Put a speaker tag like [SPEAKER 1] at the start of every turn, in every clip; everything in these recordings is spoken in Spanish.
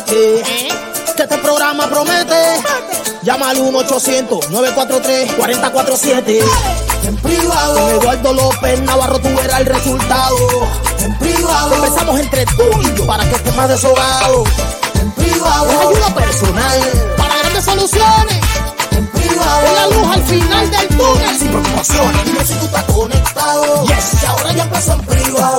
[SPEAKER 1] Que este programa promete. Llama al 1-800-943-4047. En privado. Con Eduardo López Navarro tú verás el resultado. En privado. Empezamos entre tú y yo para que estés más deshogado. En privado. Es ayuda personal. Para grandes soluciones. En privado. Es la luz al final del túnel. Sin preocupaciones. Dime si tú estás conectado. Yes. Y ahora ya empezó en privado.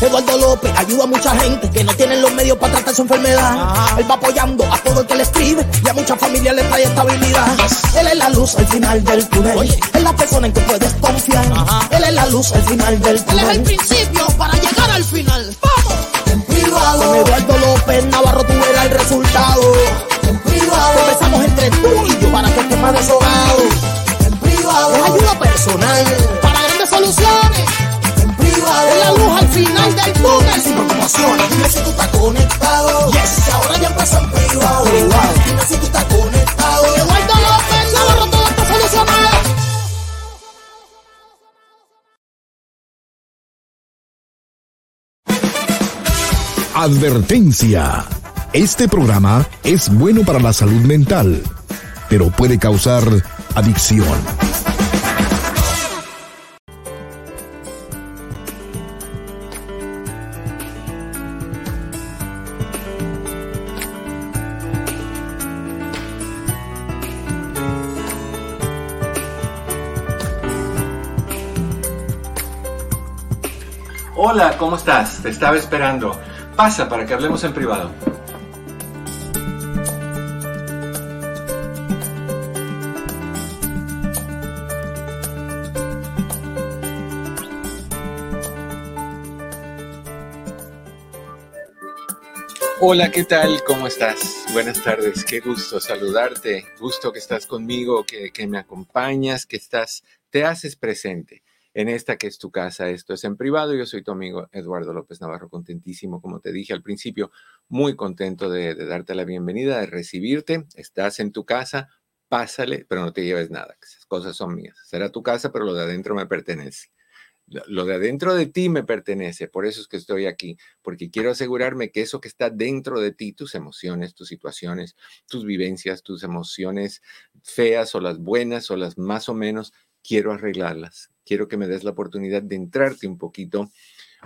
[SPEAKER 1] Eduardo López ayuda a mucha gente que no tienen los medios para tratar su enfermedad. Él va apoyando a todo el que le escribe y a muchas familias le trae estabilidad. Él es la luz al final del túnel. Es la persona en que puedes confiar. Él es la luz al final del túnel. Él es el principio para llegar al final. ¡Vamos! En privado. Con Eduardo López Navarro tú verás el resultado. En privado. Empezamos entre tú y yo para que estés más deshogado. En privado. Es ayuda personal del túnel. Sin preocupaciones. Dime si tú estás conectado. Yes. Ahora ya empezó en privado. Dime si tú estás conectado. Eduardo López Navarro todo está solucionado.
[SPEAKER 2] Advertencia. Este programa es bueno para la salud mental, pero puede causar adicción.
[SPEAKER 3] ¿Cómo estás? Te estaba esperando. Pasa para que hablemos en privado. Hola, ¿qué tal? ¿Cómo estás? Buenas tardes, qué gusto saludarte, gusto que estás conmigo, que, que me acompañas, que estás, te haces presente en esta que es tu casa. Esto es en privado. Yo soy tu amigo Eduardo López Navarro, contentísimo, como te dije al principio, muy contento de, darte la bienvenida, de recibirte. Estás en tu casa, pásale, pero no te lleves nada. Esas cosas son mías. Será tu casa, pero lo de adentro me pertenece. Lo de adentro de ti me pertenece, por eso es que estoy aquí, porque quiero asegurarme que eso que está dentro de ti, tus emociones, tus situaciones, tus vivencias, tus emociones feas o las buenas o las más o menos, quiero arreglarlas. Quiero que me des la oportunidad de entrarte un poquito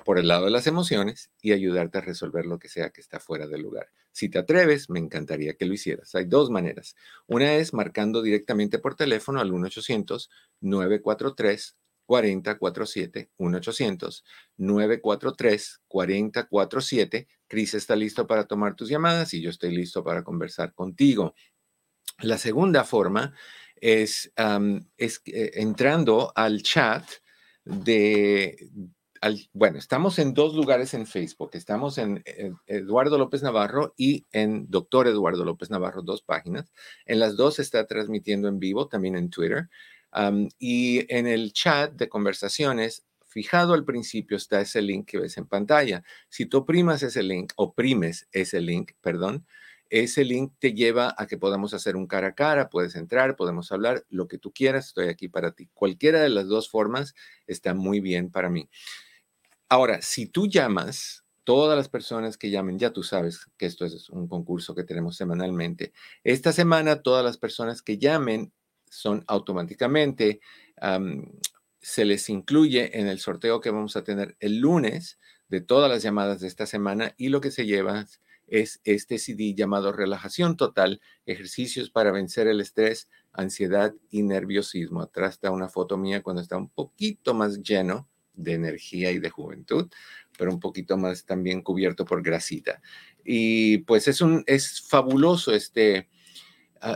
[SPEAKER 3] por el lado de las emociones y ayudarte a resolver lo que sea que está fuera del lugar. Si te atreves, me encantaría que lo hicieras. Hay dos maneras. Una es marcando directamente por teléfono al 1-800-943. 4047 1-800 943 4047 Cris está listo para tomar tus llamadas y yo estoy listo para conversar contigo. La segunda forma es, eh, entrando al chat de, al, bueno, estamos en dos lugares en Facebook. Estamos en Eduardo López Navarro y en Doctor Eduardo López Navarro, dos páginas. En las dos se está transmitiendo en vivo, también en Twitter. Y en el chat de conversaciones, fijado al principio está ese link que ves en pantalla. Si tú oprimas ese link, oprimes ese link, perdón, ese link te lleva a que podamos hacer un cara a cara, puedes entrar, podemos hablar, lo que tú quieras, estoy aquí para ti. Cualquiera de las dos formas está muy bien para mí. Ahora, si tú llamas, todas las personas que llamen, ya tú sabes que esto es un concurso que tenemos semanalmente. Esta semana, todas las personas que llamen son automáticamente, se les incluye en el sorteo que vamos a tener el lunes de todas las llamadas de esta semana y lo que se lleva es este CD llamado Relajación Total, ejercicios para vencer el estrés, ansiedad y nerviosismo. Atrás está una foto mía cuando está un poquito más lleno de energía y de juventud, pero un poquito más también cubierto por grasita. Y pues es un es fabuloso este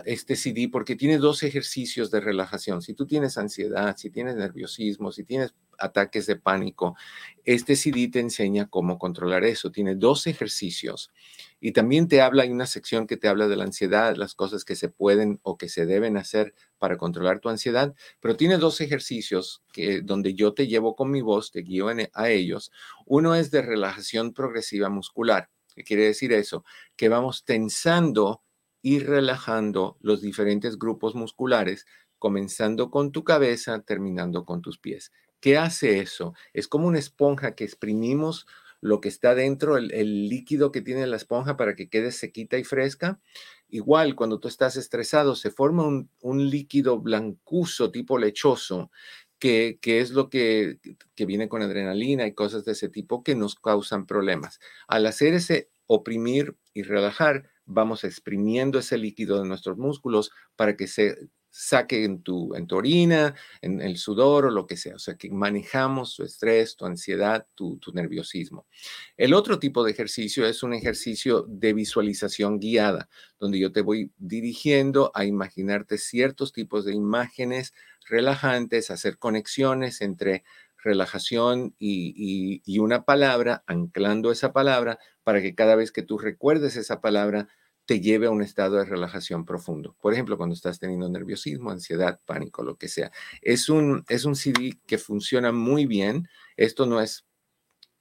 [SPEAKER 3] este CD porque tiene dos ejercicios de relajación. Si tú tienes ansiedad, si tienes nerviosismo, si tienes ataques de pánico, este CD te enseña cómo controlar eso. Tiene dos ejercicios y también te habla, hay una sección que te habla de la ansiedad, las cosas que se pueden o que se deben hacer para controlar tu ansiedad, pero tiene dos ejercicios que, donde yo te llevo con mi voz, te guío en, a ellos. Uno es de relajación progresiva muscular. ¿Qué quiere decir eso? Que vamos tensando ir relajando los diferentes grupos musculares comenzando con tu cabeza, terminando con tus pies. ¿Qué hace eso? Es como una esponja que exprimimos lo que está dentro, el, líquido que tiene la esponja para que quede sequita y fresca. Igual, cuando tú estás estresado, se forma un, líquido blancuzo tipo lechoso, que, es lo que, que viene con adrenalina y cosas de ese tipo que nos causan problemas. Al hacer ese oprimir y relajar, vamos exprimiendo ese líquido de nuestros músculos para que se saque en tu, en tu orina, en el sudor o lo que sea. O sea, que manejamos tu estrés, tu ansiedad, tu, nerviosismo. El otro tipo de ejercicio es un ejercicio de visualización guiada, donde yo te voy dirigiendo a imaginarte ciertos tipos de imágenes relajantes, hacer conexiones entre relajación y, una palabra, anclando esa palabra para que cada vez que tú recuerdes esa palabra, te lleve a un estado de relajación profundo. Por ejemplo, cuando estás teniendo nerviosismo, ansiedad, pánico, lo que sea. Es un, es un CD que funciona muy bien. Esto no es,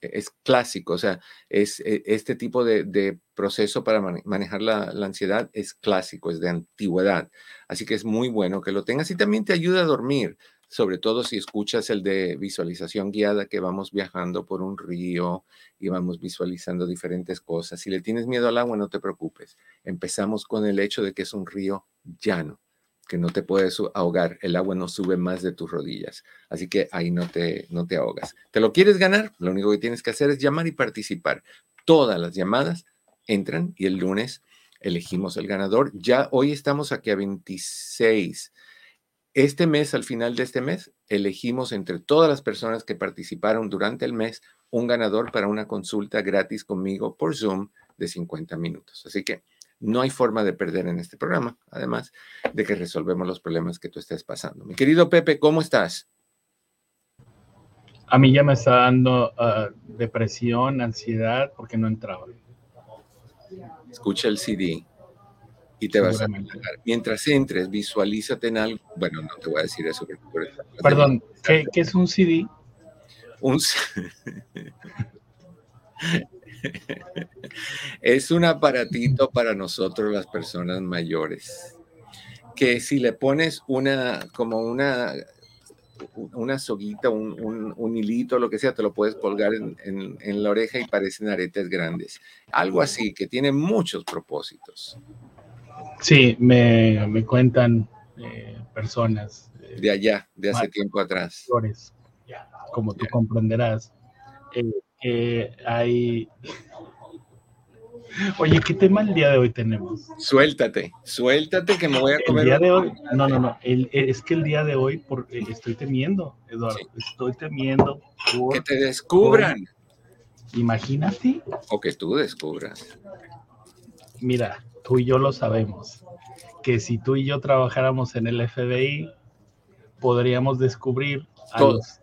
[SPEAKER 3] es clásico, o sea, es e, este tipo de, proceso para manejar la, la, ansiedad es clásico, es de antigüedad. Así que es muy bueno que lo tengas y también te ayuda a dormir sobre todo si escuchas el de visualización guiada, que vamos viajando por un río y vamos visualizando diferentes cosas. Si le tienes miedo al agua, no te preocupes. Empezamos con el hecho de que es un río llano, que no te puedes ahogar. El agua no sube más de tus rodillas. Así que ahí no te, no te ahogas. ¿Te lo quieres ganar? Lo único que tienes que hacer es llamar y participar. Todas las llamadas entran y el lunes elegimos el ganador. Ya hoy estamos aquí a 26 este mes, al final de este mes, elegimos entre todas las personas que participaron durante el mes un ganador para una consulta gratis conmigo por Zoom de 50 minutos. Así que no hay forma de perder en este programa, además de que resolvemos los problemas que tú estés pasando. Mi querido Pepe, ¿cómo estás?
[SPEAKER 4] A mí ya me está dando ah, depresión, ansiedad, porque no entraba.
[SPEAKER 3] Escucha el CD y te vas a relajar. Mientras entres, visualízate en algo. Bueno, no te voy a decir eso.
[SPEAKER 4] Perdón, ¿qué, es un CD?
[SPEAKER 3] Un es un aparatito para nosotros las personas mayores que si le pones una como una una soguita, un, un, hilito, lo que sea, te lo puedes colgar en, en la oreja y parecen aretes grandes. Algo así, que tiene muchos propósitos.
[SPEAKER 4] Sí, me, me cuentan eh, personas.
[SPEAKER 3] Eh, de allá, de hace tiempo atrás.
[SPEAKER 4] Como tú comprenderás, eh, hay... Oye, ¿qué tema el día de hoy tenemos?
[SPEAKER 3] Suéltate, suéltate que me voy a comer.
[SPEAKER 4] El día de hoy, no, no, no, es que el día de hoy por, estoy temiendo, Eduardo, estoy temiendo
[SPEAKER 3] que te descubran.
[SPEAKER 4] imagínate.
[SPEAKER 3] O que tú descubras.
[SPEAKER 4] Mira, tú y yo lo sabemos, que si tú y yo trabajáramos en el FBI, podríamos descubrir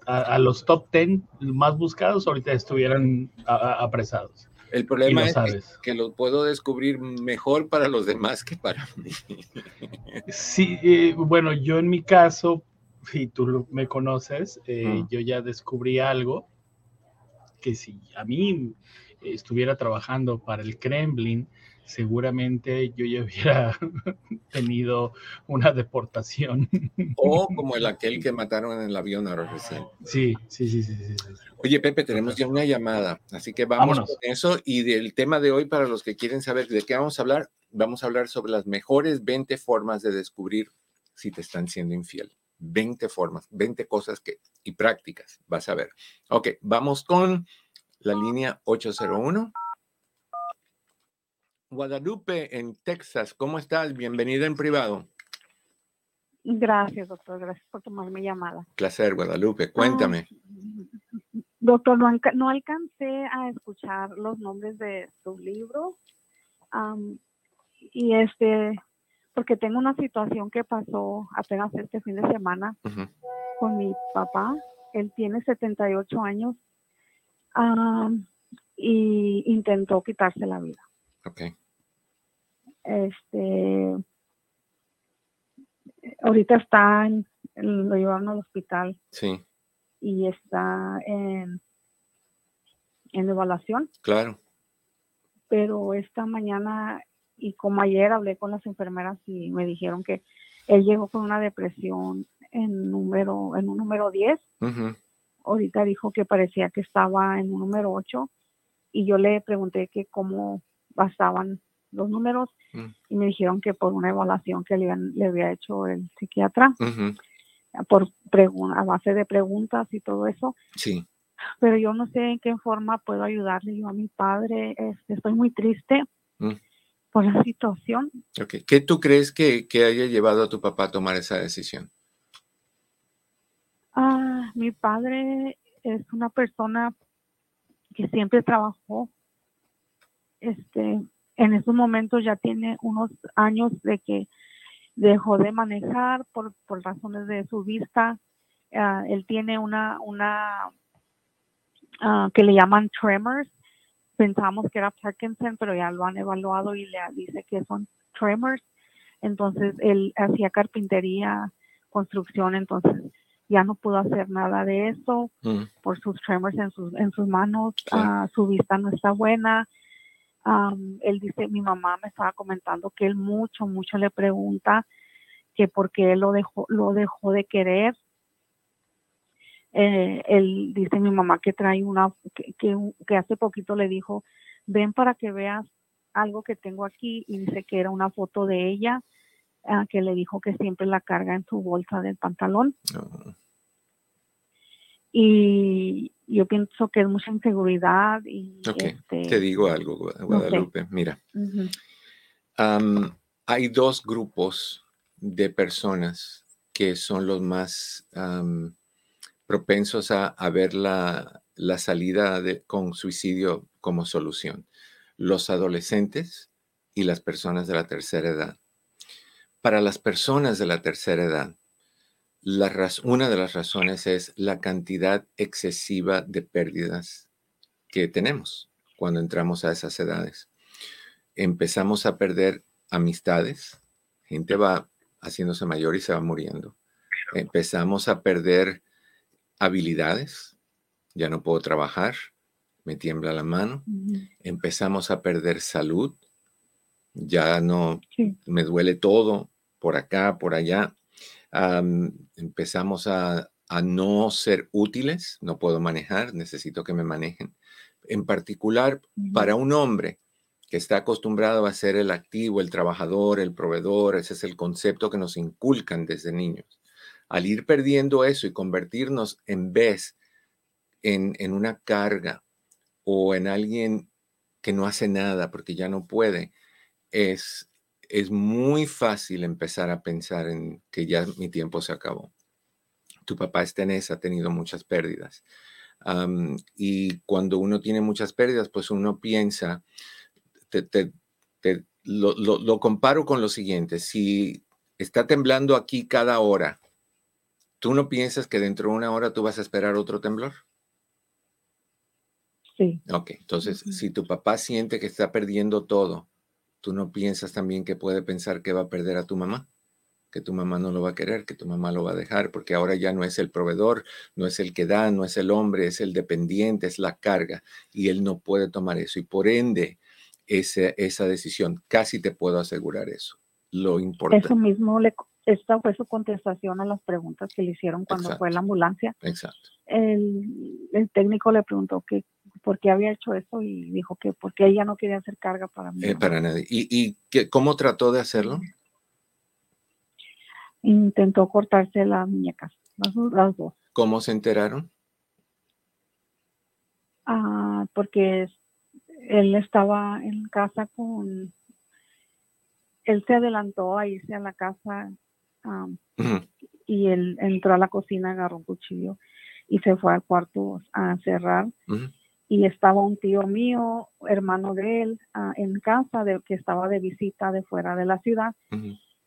[SPEAKER 4] a los, top 10 más buscados, ahorita estuvieran apresados.
[SPEAKER 3] El problema es que, lo puedo descubrir mejor para los demás que para mí.
[SPEAKER 4] Sí, eh, bueno, yo en mi caso, si tú me conoces, eh, yo ya descubrí algo que si a mí estuviera trabajando para el Kremlin, seguramente yo ya hubiera tenido una deportación.
[SPEAKER 3] O como el aquel que mataron en el avión ahora recién.
[SPEAKER 4] Sí, sí, sí, sí, sí,
[SPEAKER 3] Oye, Pepe, tenemos ya una llamada, así que vamos con eso. Y del tema de hoy, para los que quieren saber de qué vamos a hablar, vamos a hablar sobre las mejores 20 formas de descubrir si te están siendo infiel. 20 formas, 20 cosas que y prácticas, vas a ver. Ok, vamos con la línea 801. Guadalupe, en Texas. ¿Cómo estás? Bienvenida en privado.
[SPEAKER 5] Gracias, doctor. Gracias por tomar mi llamada.
[SPEAKER 3] Placer, Guadalupe. Cuéntame.
[SPEAKER 5] doctor, no, alcancé a escuchar los nombres de tu libro. y este, porque tengo una situación que pasó apenas este fin de semana con mi papá. Él tiene 78 años y intentó quitarse la vida.
[SPEAKER 3] Okay
[SPEAKER 5] este ahorita está en, lo llevaron al hospital
[SPEAKER 3] sí.
[SPEAKER 5] y está en en evaluación.
[SPEAKER 3] Claro.
[SPEAKER 5] Pero esta mañana y como ayer hablé con las enfermeras y me dijeron que Él llegó con una depresión en número en un número 10. Ahorita dijo que parecía que estaba en un número 8 y yo le pregunté que cómo bastaban los números mm. y me dijeron que por una evaluación que le, había hecho el psiquiatra, por a base de preguntas y todo eso.
[SPEAKER 3] Sí.
[SPEAKER 5] Pero yo no sé en qué forma puedo ayudarle yo a mi padre. Este, estoy muy triste mm. por la situación.
[SPEAKER 3] Okay. ¿Qué tú crees que, que, haya llevado a tu papá a tomar esa decisión?
[SPEAKER 5] Ah, mi padre es una persona que siempre trabajó este en esos momentos ya tiene unos años de que dejó de manejar por, razones de su vista. Ah, él tiene una, una ah, que le llaman tremors. Pensamos que era Parkinson, pero ya lo han evaluado y le dice que son tremors. Entonces él hacía carpintería, construcción, entonces ya no pudo hacer nada de eso mm. por sus tremors en sus, en sus manos. Ah, su vista no está buena él dice, mi mamá me estaba comentando que él mucho, mucho le pregunta que por qué él lo dejó, lo dejó de querer. Eh, él dice mi mamá que trae una, que, que, hace poquito le dijo, ven para que veas algo que tengo aquí y dice que era una foto de ella ah, que le dijo que siempre la carga en su bolsa del pantalón. Oh. Y, yo pienso que es mucha inseguridad y
[SPEAKER 3] este, te digo algo Guadalupe mira. Hay dos grupos de personas que son los más propensos a, ver la, salida de, con suicidio como solución. Los adolescentes y las personas de la tercera edad. Para las personas de la tercera edad una de las razones es la cantidad excesiva de pérdidas que tenemos cuando entramos a esas edades. Empezamos a perder amistades, gente va haciéndose mayor y se va muriendo. Empezamos a perder habilidades, ya no puedo trabajar, me tiembla la mano. Empezamos a perder salud, ya no me duele todo por acá, por allá empezamos a, no ser útiles, no puedo manejar, necesito que me manejen. En particular, para un hombre que está acostumbrado a ser el activo, el trabajador, el proveedor, ese es el concepto que nos inculcan desde niños. Al ir perdiendo eso y convertirnos en vez en, en una carga o en alguien que no hace nada porque ya no puede, es es muy fácil empezar a pensar en que ya mi tiempo se acabó. Tu papá es tenés, ha tenido muchas pérdidas. y cuando uno tiene muchas pérdidas, pues uno piensa, lo, lo, comparo con lo siguiente, si está temblando aquí cada hora, ¿tú no piensas que dentro de una hora tú vas a esperar otro temblor?
[SPEAKER 5] Sí.
[SPEAKER 3] Ok, entonces, si tu papá siente que está perdiendo todo, ¿tú no piensas también que puede pensar que va a perder a tu mamá? Que tu mamá no lo va a querer, que tu mamá lo va a dejar, porque ahora ya no es el proveedor, no es el que da, no es el hombre, es el dependiente, es la carga, y él no puede tomar eso. Y por ende, esa decisión, casi te puedo asegurar eso. Lo importante.
[SPEAKER 5] Eso mismo, le, esta fue su contestación a las preguntas que le hicieron cuando fue la ambulancia.
[SPEAKER 3] Exacto.
[SPEAKER 5] El, el técnico le preguntó que por qué había hecho eso y dijo que porque ella no quería hacer carga para mí.
[SPEAKER 3] Eh, para nadie. ¿Y, y qué, cómo trató de hacerlo?
[SPEAKER 5] Intentó cortarse las muñecas, las, dos.
[SPEAKER 3] ¿Cómo se enteraron?
[SPEAKER 5] Ah, porque él estaba en casa con, él se adelantó a irse a la casa y él entró a la cocina, agarró un cuchillo y se fue al cuarto a cerrar y estaba un tío mío, hermano de él, ah, en casa, de, que estaba de visita de fuera de la ciudad.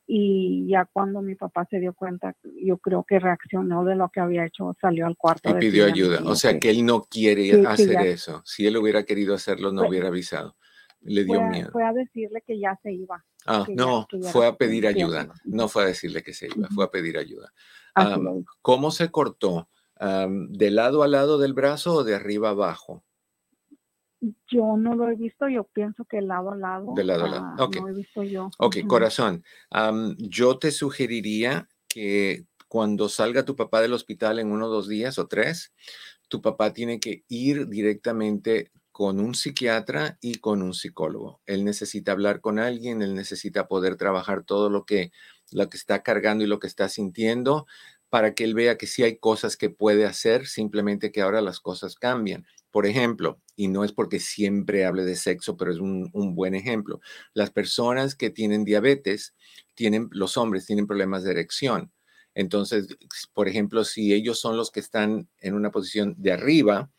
[SPEAKER 5] Y ya cuando mi papá se dio cuenta, yo creo que reaccionó de lo que había hecho, salió al cuarto.
[SPEAKER 3] Y pidió ayuda. O sea, que, él no quiere hacer eso. Si él hubiera querido hacerlo, no hubiera avisado. Le dio miedo.
[SPEAKER 5] Fue a decirle que ya se iba.
[SPEAKER 3] Ah, no, fue a pedir ayuda. No fue a decirle que se iba, fue a pedir ayuda. ¿Cómo se cortó? ¿De lado a lado del brazo o de arriba abajo?
[SPEAKER 5] Yo no lo he visto, yo pienso que lado a lado.
[SPEAKER 3] De lado a lado,
[SPEAKER 5] ah,
[SPEAKER 3] ok.
[SPEAKER 5] No he visto yo.
[SPEAKER 3] Ok, corazón, yo te sugeriría que cuando salga tu papá del hospital en uno dos días o tres, tu papá tiene que ir directamente con un psiquiatra y con un psicólogo. Él necesita hablar con alguien, él necesita poder trabajar todo lo que, lo que está cargando y lo que está sintiendo para que él vea que sí hay cosas que puede hacer, simplemente que ahora las cosas cambian. Por ejemplo, y no es porque siempre hable de sexo, pero es un, un buen ejemplo, las personas que tienen diabetes, tienen, los hombres tienen problemas de erección. Entonces, por ejemplo, si ellos son los que están en una posición de arriba,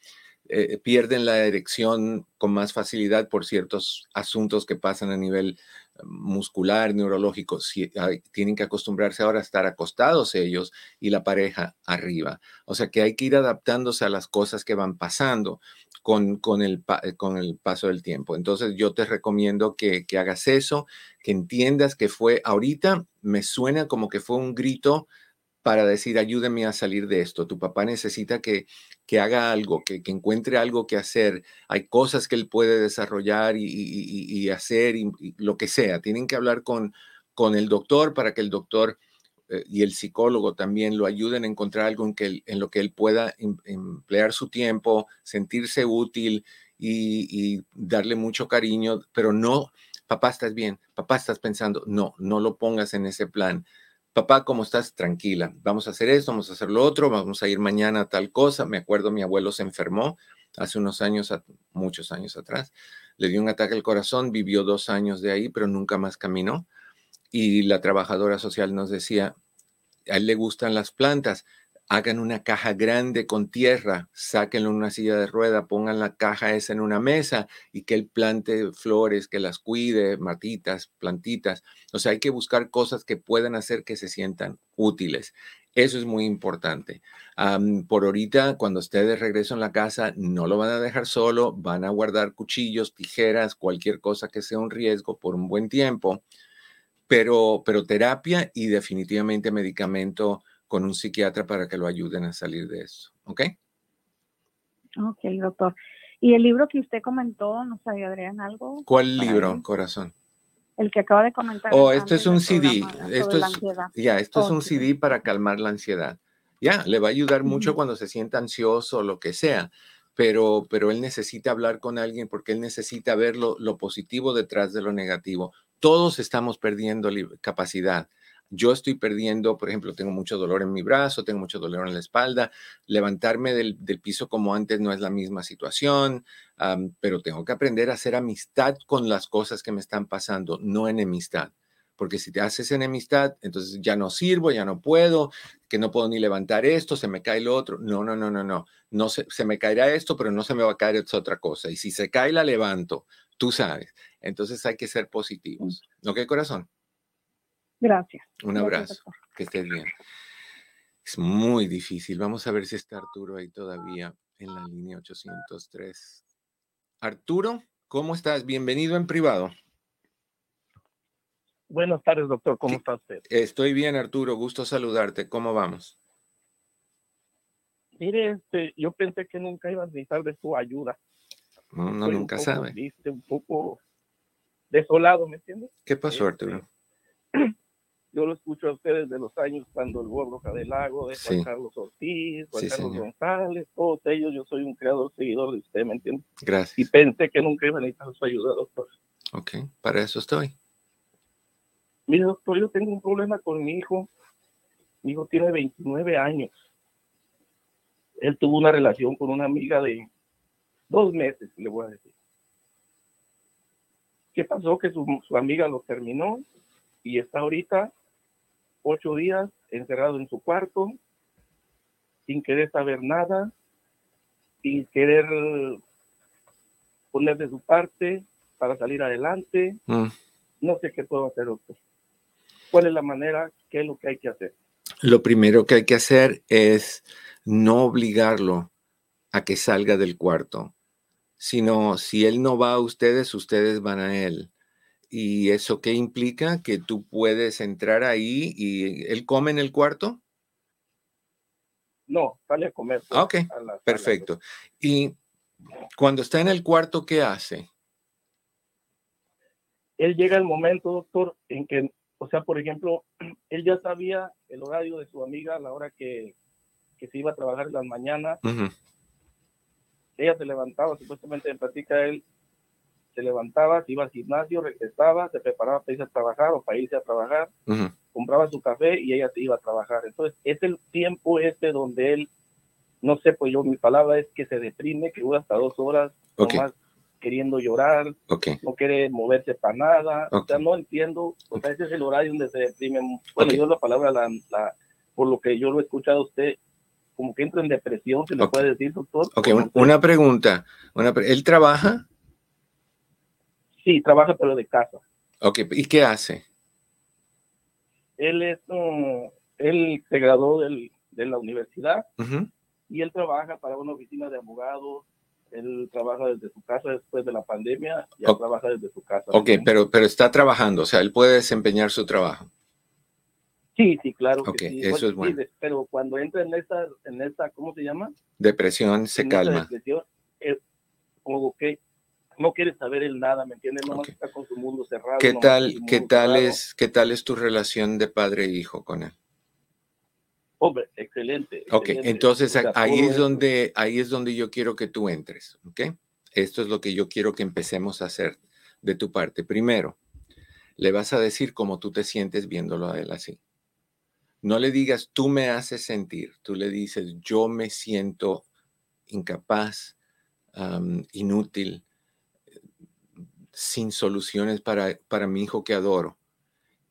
[SPEAKER 3] eh, pierden la erección con más facilidad por ciertos asuntos que pasan a nivel muscular, neurológico. Si, hay- tienen que acostumbrarse ahora a estar acostados ellos y la pareja arriba. O sea que hay que ir adaptándose a las cosas que van pasando con, con, el, eh, con el paso del tiempo. Entonces yo te recomiendo que, que hagas eso, que entiendas que fue ahorita, me suena como que fue un grito para decir, ayúdeme a salir de esto. Tu papá necesita que, que haga algo, que, que encuentre algo que hacer. Hay cosas que él puede desarrollar y, y- hacer, y, lo que sea. Tienen que hablar con, con el doctor para que el doctor eh, y el psicólogo también lo ayuden a encontrar algo en, que en lo que él pueda em- emplear su tiempo, sentirse útil y darle mucho cariño, pero no, papá, estás bien, papá, estás pensando, no, no lo pongas en ese plan papá, ¿cómo estás? Tranquila, vamos a hacer esto, vamos a hacer lo otro, vamos a ir mañana a tal cosa. Me acuerdo, mi abuelo se enfermó hace unos años, muchos años atrás, le dio un ataque al corazón, vivió dos años de ahí, pero nunca más caminó. Y la trabajadora social nos decía, a él le gustan las plantas, hagan una caja grande con tierra, sáquenlo en una silla de rueda, pongan la caja esa en una mesa y que él plante flores, que las cuide, matitas, plantitas. O sea, hay que buscar cosas que puedan hacer que se sientan útiles. Eso es muy importante. Am, por ahorita, cuando esté de en la casa, no lo van a dejar solo, van a guardar cuchillos, tijeras, cualquier cosa que sea un riesgo por un buen tiempo, pero, pero terapia y definitivamente medicamento con un psiquiatra para que lo ayuden a salir de eso. ¿Ok?
[SPEAKER 5] Ok, doctor. Y el libro que usted comentó, ¿nos ayudarían algo?
[SPEAKER 3] ¿Cuál libro, corazón?
[SPEAKER 5] El que acaba de comentar.
[SPEAKER 3] Oh,
[SPEAKER 5] antes
[SPEAKER 3] esto es un CD. Esto es, ya, esto es un. CD para calmar la ansiedad. Ya, le va a ayudar mucho cuando se sienta ansioso o lo que sea, pero, pero él necesita hablar con alguien porque él necesita ver lo, lo positivo detrás de lo negativo. Todos estamos perdiendo capacidad. Yo estoy perdiendo, por ejemplo, tengo mucho dolor en mi brazo, tengo mucho dolor en la espalda. Levantarme del, del piso como antes no es la misma situación, pero tengo que aprender a hacer amistad con las cosas que me están pasando, no enemistad. Porque si te haces enemistad, entonces ya no sirvo, ya no puedo, que no puedo ni levantar esto, se me cae lo otro. No, no, no, no, no. no se, se me caerá esto, pero no se me va a caer esta otra cosa. Y si se cae, la levanto. Tú sabes. Entonces hay que ser positivos. ¿Ok, corazón?
[SPEAKER 5] Gracias.
[SPEAKER 3] Un abrazo. Que estés bien. Es muy difícil. Vamos a ver si está Arturo ahí todavía en la línea 803. Arturo, ¿cómo estás? Bienvenido en privado.
[SPEAKER 6] Buenas tardes, doctor. ¿Cómo está usted?
[SPEAKER 3] Estoy bien, Arturo. Gusto saludarte. ¿Cómo vamos?
[SPEAKER 6] Mire, este, yo pensé que nunca iba a necesitar de su ayuda.
[SPEAKER 3] No, no,
[SPEAKER 6] un
[SPEAKER 3] nunca
[SPEAKER 6] poco
[SPEAKER 3] sabe.
[SPEAKER 6] triste, un poco desolado, ¿me entiendes?
[SPEAKER 3] ¿Qué pasó,
[SPEAKER 6] Este,
[SPEAKER 3] Arturo?
[SPEAKER 6] Yo lo escucho a ustedes de los años cuando el Gordo Cadelago, de Juan
[SPEAKER 3] Sí.
[SPEAKER 6] Carlos Ortiz, Juan
[SPEAKER 3] Sí,
[SPEAKER 6] Carlos
[SPEAKER 3] señor.
[SPEAKER 6] González, todos ellos. Yo soy un creador, seguidor de usted, ¿me entiende? Y
[SPEAKER 3] Gracias.
[SPEAKER 6] pensé que nunca iba a necesitar su ayuda, doctor.
[SPEAKER 3] Ok, para eso estoy.
[SPEAKER 6] Mire, doctor, yo tengo un problema con mi hijo. Mi hijo tiene 29 años. Él tuvo una relación con una amiga de dos meses, le voy a decir. ¿Qué pasó? Que su, su amiga lo terminó y está ahorita ocho días encerrado en su cuarto, sin querer saber nada, sin querer poner de su parte para salir adelante.
[SPEAKER 3] Mm.
[SPEAKER 6] No sé qué puedo hacer, doctor. ¿Cuál es la manera? ¿Qué es lo que hay que hacer?
[SPEAKER 3] Lo primero que hay que hacer es no obligarlo a que salga del cuarto, sino si él no va a ustedes, ustedes van a él. ¿Y eso qué implica? Que tú puedes entrar ahí y él come en el cuarto.
[SPEAKER 6] No, sale a comer. pues,
[SPEAKER 3] Ah, ok,
[SPEAKER 6] a la sala,
[SPEAKER 3] Perfecto. Y Cuando está en el cuarto, ¿qué hace?
[SPEAKER 6] Él llega el momento, doctor, en que, o sea, por ejemplo, él ya sabía el horario de su amiga a la hora que, que se iba a trabajar en las mañanas. Ella se levantaba, supuestamente en platica él, se levantaba, se iba al gimnasio, regresaba, se preparaba para irse a trabajar o para irse a trabajar, compraba su café y ella se iba a trabajar. Entonces, es el tiempo este donde él, no sé, pues yo, mi palabra es que se deprime, que dura hasta dos horas, nomás queriendo llorar, no quiere moverse para nada, o sea, no entiendo, o sea, ese es el horario donde se deprime. Bueno, yo la palabra, la, la, por lo que yo lo he escuchado a usted, como que entra en depresión, se le puede decir, doctor.
[SPEAKER 3] Ok, una pregunta. Una ¿Él trabaja?
[SPEAKER 6] Sí, trabaja, pero de casa.
[SPEAKER 3] Ok, ¿y qué hace?
[SPEAKER 6] Él es, él se graduó del, de la universidad y él trabaja para una oficina de abogados. Él trabaja desde su casa después de la pandemia, ya trabaja desde su casa.
[SPEAKER 3] Ok, pero, pero está trabajando, o sea, él puede desempeñar su trabajo.
[SPEAKER 6] Sí, sí, claro.
[SPEAKER 3] Ok, eso es bueno.
[SPEAKER 6] pero cuando entra en esta, en esta, ¿cómo se llama?
[SPEAKER 3] Depresión, se calma.
[SPEAKER 6] Depresión, como que no quiere saber el nada, ¿me entiendes? No está con su mundo cerrado.
[SPEAKER 3] ¿Qué tal, qué tal es, qué tal es tu relación de padre e hijo con él?
[SPEAKER 6] Hombre, excelente.
[SPEAKER 3] Ok, entonces ahí es donde, ahí es donde yo quiero que tú entres, ¿ok? Esto es lo que yo quiero que empecemos a hacer de tu parte. Primero, le vas a decir cómo tú te sientes viéndolo a él así. No le digas, tú me haces sentir, tú le dices, yo me siento incapaz, inútil, sin soluciones para, para mi hijo que adoro.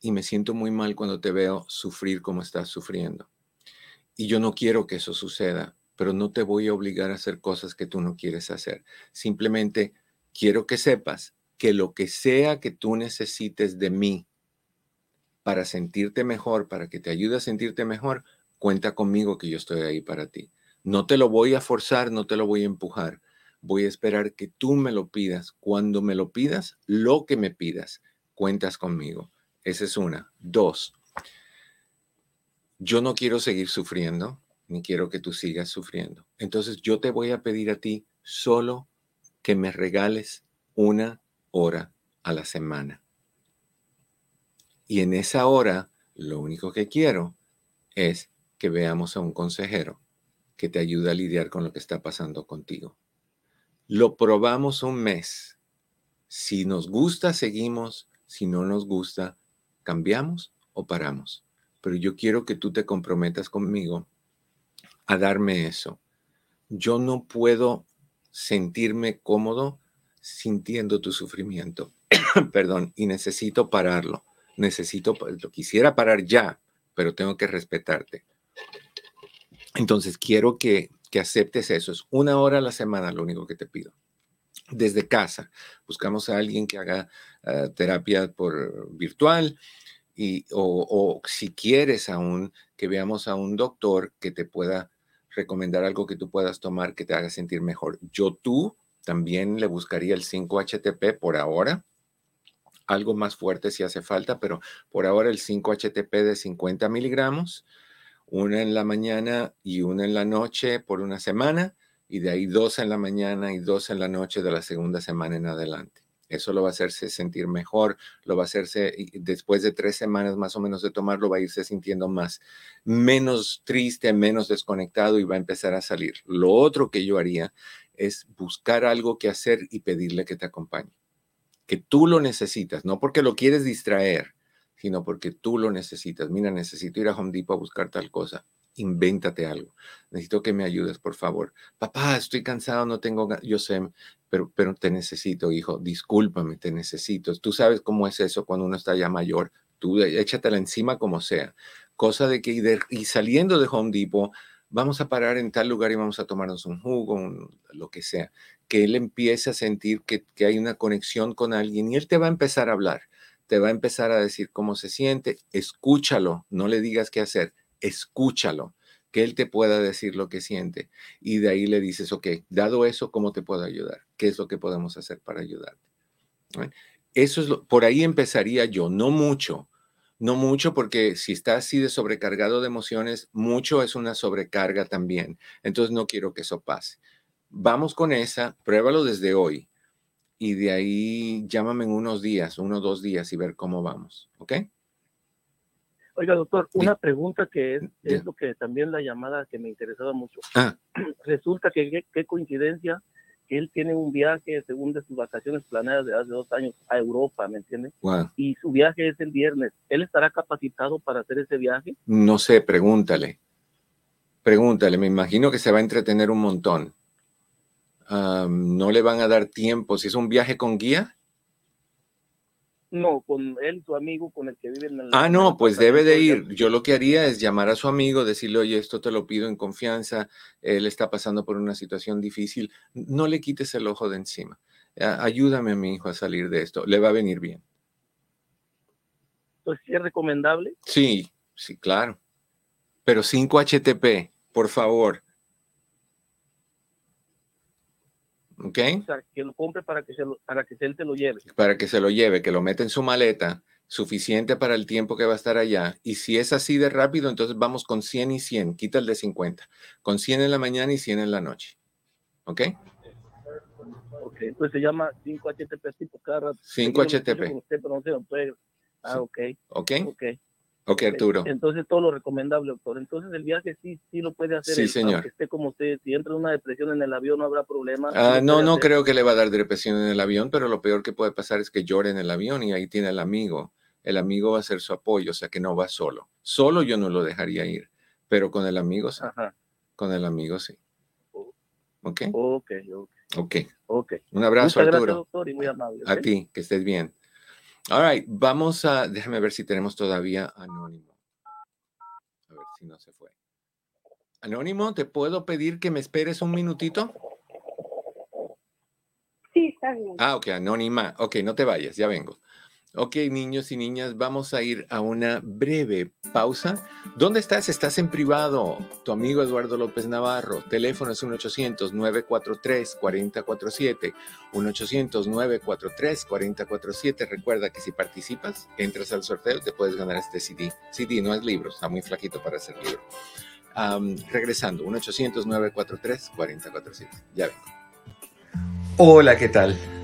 [SPEAKER 3] Y me siento muy mal cuando te veo sufrir como estás sufriendo. Y yo no quiero que eso suceda, pero no te voy a obligar a hacer cosas que tú no quieres hacer. Simplemente quiero que sepas que lo que sea que tú necesites de mí para sentirte mejor, para que te ayude a sentirte mejor, cuenta conmigo que yo estoy ahí para ti. No te lo voy a forzar, no te lo voy a empujar. Voy a esperar que tú me lo pidas. Cuando me lo pidas, lo que me pidas, cuentas conmigo. Esa es una. Dos, yo no quiero seguir sufriendo, ni quiero que tú sigas sufriendo. Entonces yo te voy a pedir a ti solo que me regales una hora a la semana. Y en esa hora, lo único que quiero es que veamos a un consejero que te ayude a lidiar con lo que está pasando contigo. Lo probamos un mes. Si nos gusta, seguimos. Si no nos gusta, cambiamos o paramos. Pero yo quiero que tú te comprometas conmigo a darme eso. Yo no puedo sentirme cómodo sintiendo tu sufrimiento. Perdón, y necesito pararlo necesito, lo quisiera parar ya, pero tengo que respetarte. Entonces, quiero que, que aceptes eso. Es una hora a la semana lo único que te pido. Desde casa, buscamos a alguien que haga ah, terapia por virtual y, o, o si quieres aún que veamos a un doctor que te pueda recomendar algo que tú puedas tomar que te haga sentir mejor. Yo tú también le buscaría el 5-HTP por ahora algo más fuerte si hace falta, pero por ahora el 5-HTP de 50 miligramos, una en la mañana y una en la noche por una semana, y de ahí dos en la mañana y dos en la noche de la segunda semana en adelante. Eso lo va a hacerse sentir mejor, lo va a hacerse, después de tres semanas más o menos de tomarlo, va a irse sintiendo más, menos triste, menos desconectado y va a empezar a salir. Lo otro que yo haría es buscar algo que hacer y pedirle que te acompañe que tú lo necesitas, no porque lo quieres distraer, sino porque tú lo necesitas. Mira, necesito ir a Home Depot a buscar tal cosa. Invéntate algo. Necesito que me ayudes, por favor. Papá, estoy cansado, no tengo Yo sé, pero, pero te necesito, hijo. Discúlpame, te necesito. Tú sabes cómo es eso cuando uno está ya mayor. Tú échatela encima como sea. Cosa de que y saliendo de Home Depot, vamos a parar en tal lugar y vamos a tomarnos un jugo, lo que sea, que él empiece a sentir que, hay una conexión con alguien y él te va a empezar a hablar, te va a empezar a decir cómo se siente, escúchalo, no le digas qué hacer, escúchalo, que él te pueda decir lo que siente y de ahí le dices, ok, dado eso, ¿cómo te puedo ayudar? ¿Qué es lo que podemos hacer para ayudarte? Eso es por ahí empezaría yo, no mucho, no mucho, porque si está así de sobrecargado de emociones, mucho es una sobrecarga también. Entonces no quiero que eso pase. Vamos con esa, pruébalo desde hoy y de ahí llámame en unos días, uno o dos días y ver cómo vamos, ¿ok?
[SPEAKER 6] Oiga, doctor, una pregunta que es, es, lo que también la llamada que me interesaba mucho.
[SPEAKER 3] Ah.
[SPEAKER 6] Resulta que qué coincidencia que él tiene un viaje según de sus vacaciones planeadas de hace dos años a Europa, ¿me entiende? Y su viaje es el viernes. ¿Él estará capacitado para hacer ese viaje?
[SPEAKER 3] No sé, pregúntale. Pregúntale, me imagino que se va a entretener un montón. No le van a dar tiempo. Si es un viaje con guía,
[SPEAKER 6] no, con él, su amigo, con el que vive en el...
[SPEAKER 3] Ah, no, pues debe de ir. Yo lo que haría es llamar a su amigo, decirle, oye, esto te lo pido en confianza, él está pasando por una situación difícil, no le quites el ojo de encima. Ayúdame a mi hijo a salir de esto, le va a venir bien.
[SPEAKER 6] Entonces, ¿sí es recomendable?
[SPEAKER 3] Sí, sí, claro. Pero 5 HTP, por favor. ¿Ok?
[SPEAKER 6] O sea, que lo compre para que, se lo, para que él te lo lleve.
[SPEAKER 3] Para que se lo lleve, que lo meta en su maleta, suficiente para el tiempo que va a estar allá. Y si es así de rápido, entonces vamos con 100 y 100, quita el de 50. Con 100 en la mañana y 100 en la noche. ¿Ok?
[SPEAKER 6] Ok, entonces se llama 5 HTP tipo cada
[SPEAKER 3] 5 HTP.
[SPEAKER 6] Ah, ok.
[SPEAKER 3] Ok. Ok. Ok, Arturo.
[SPEAKER 6] Entonces todo lo recomendable, doctor. Entonces el viaje sí, sí lo puede hacer.
[SPEAKER 3] Sí, señor.
[SPEAKER 6] Que esté como usted, si entra en una depresión en el avión no habrá problema.
[SPEAKER 3] Ah, no, no creo que le va a dar depresión en el avión, pero lo peor que puede pasar es que llore en el avión y ahí tiene el amigo. El amigo va a ser su apoyo, o sea que no va solo. Solo yo no lo dejaría ir, pero con el amigo sí. Ajá. Con el amigo sí.
[SPEAKER 6] ¿Ok? Ok,
[SPEAKER 3] ok.
[SPEAKER 6] Ok.
[SPEAKER 3] Un abrazo,
[SPEAKER 6] Muchas
[SPEAKER 3] Arturo.
[SPEAKER 6] Gracias, doctor, y muy amable.
[SPEAKER 3] A ti, que estés bien. All right, vamos a, déjame ver si tenemos todavía anónimo. A ver si no se fue. Anónimo, ¿te puedo pedir que me esperes un minutito?
[SPEAKER 7] Sí, está bien.
[SPEAKER 3] Ah, ok, anónima. Ok, no te vayas, ya vengo. Ok, niños y niñas, vamos a ir a una breve pausa. ¿Dónde estás? Estás en privado. Tu amigo Eduardo López Navarro. Teléfono es 1-800-943-4047. 1-800-943-4047. Recuerda que si participas, entras al sorteo, te puedes ganar este CD. CD no es libro, está muy flaquito para ser libro. regresando, 1-800-943-4047. Ya vengo. Hola, ¿qué tal?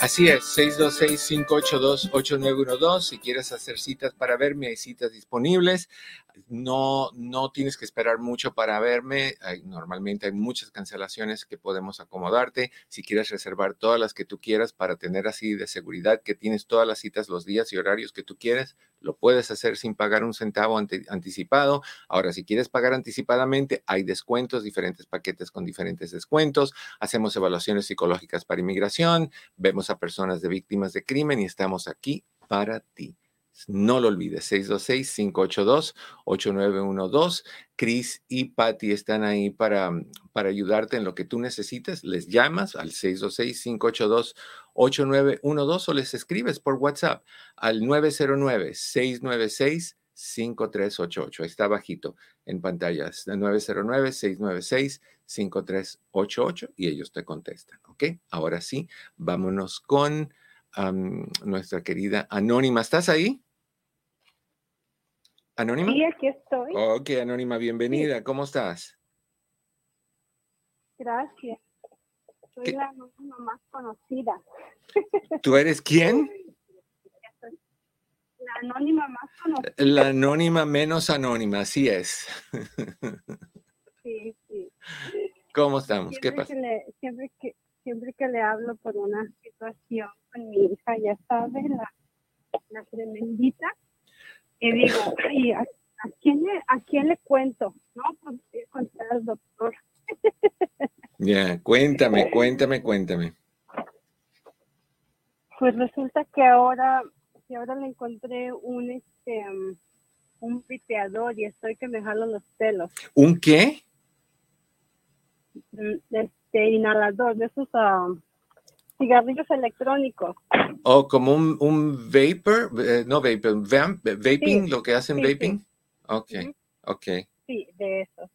[SPEAKER 3] Así es, 626-582-8912. Si quieres hacer citas para verme, hay citas disponibles. No, no tienes que esperar mucho para verme. normalmente hay muchas cancelaciones que podemos acomodarte. Si quieres reservar todas las que tú quieras para tener así de seguridad que tienes todas las citas, los días y horarios que tú quieres, lo puedes hacer sin pagar un centavo anticipado. Ahora, si quieres pagar anticipadamente, hay descuentos, diferentes paquetes con diferentes descuentos. Hacemos evaluaciones psicológicas para inmigración, vemos a personas de víctimas de crimen y estamos aquí para ti. No lo olvides, 626-582-8912. Chris y Patty están ahí para, para ayudarte en lo que tú necesites. Les llamas al 626-582-8912 o les escribes por WhatsApp al 909-696-5388. Ahí está bajito en pantallas. 909-696-5388 y ellos te contestan. ¿Ok? Ahora sí, vámonos con nuestra querida Anónima. ¿Estás ahí? ¿Anónima?
[SPEAKER 7] Sí, aquí estoy.
[SPEAKER 3] Ok, Anónima, bienvenida. ¿Cómo estás?
[SPEAKER 7] Gracias. Soy la anónima más conocida.
[SPEAKER 3] ¿Tú eres quién?
[SPEAKER 7] La anónima más conocida.
[SPEAKER 3] La anónima menos anónima, así es.
[SPEAKER 7] Sí, sí.
[SPEAKER 3] ¿Cómo estamos? ¿Qué pasa?
[SPEAKER 7] siempre que siempre que le hablo por una situación con mi hija, ya sabe, la, la tremendita, y digo, ay, ¿a, quién le, ¿a quién le cuento? No, pues contar al doctor.
[SPEAKER 3] Ya, cuéntame, cuéntame, cuéntame.
[SPEAKER 7] Pues resulta que ahora, que ahora le encontré un este un pipeador y estoy que me jalo los pelos.
[SPEAKER 3] ¿Un qué?
[SPEAKER 7] Mm, este inhalador, de esos um, cigarrillos electrónicos.
[SPEAKER 3] Oh, como un, un vapor, eh, no vapor, vaping, lo que hacen vaping. Ok, ok.
[SPEAKER 7] Sí, de eso.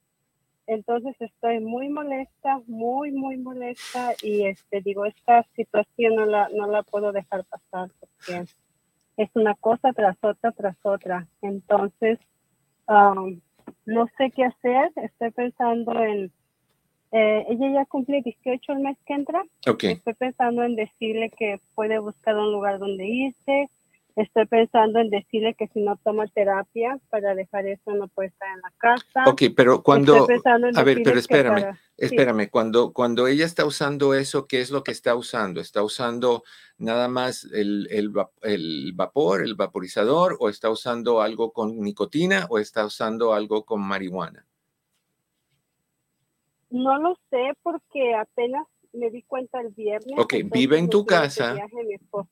[SPEAKER 7] Entonces estoy muy molesta, muy, muy molesta y este digo, esta situación no la, no la puedo dejar pasar porque es una cosa tras otra, tras otra. Entonces, um, no sé qué hacer, estoy pensando en, eh, ella ya cumple 18 el mes que entra,
[SPEAKER 3] okay.
[SPEAKER 7] estoy pensando en decirle que puede buscar un lugar donde irse, Estoy pensando en decirle que si no toma terapia para dejar eso no puede estar en la casa.
[SPEAKER 3] Ok, pero cuando... A ver, pero espérame, espérame, cuando, cuando ella está usando eso, ¿qué es lo que está usando? ¿Está usando nada más el, el, el vapor, el vaporizador, o está usando algo con nicotina o está usando algo con marihuana?
[SPEAKER 7] No lo sé porque apenas me di cuenta el viernes.
[SPEAKER 3] Ok, vive en tu casa.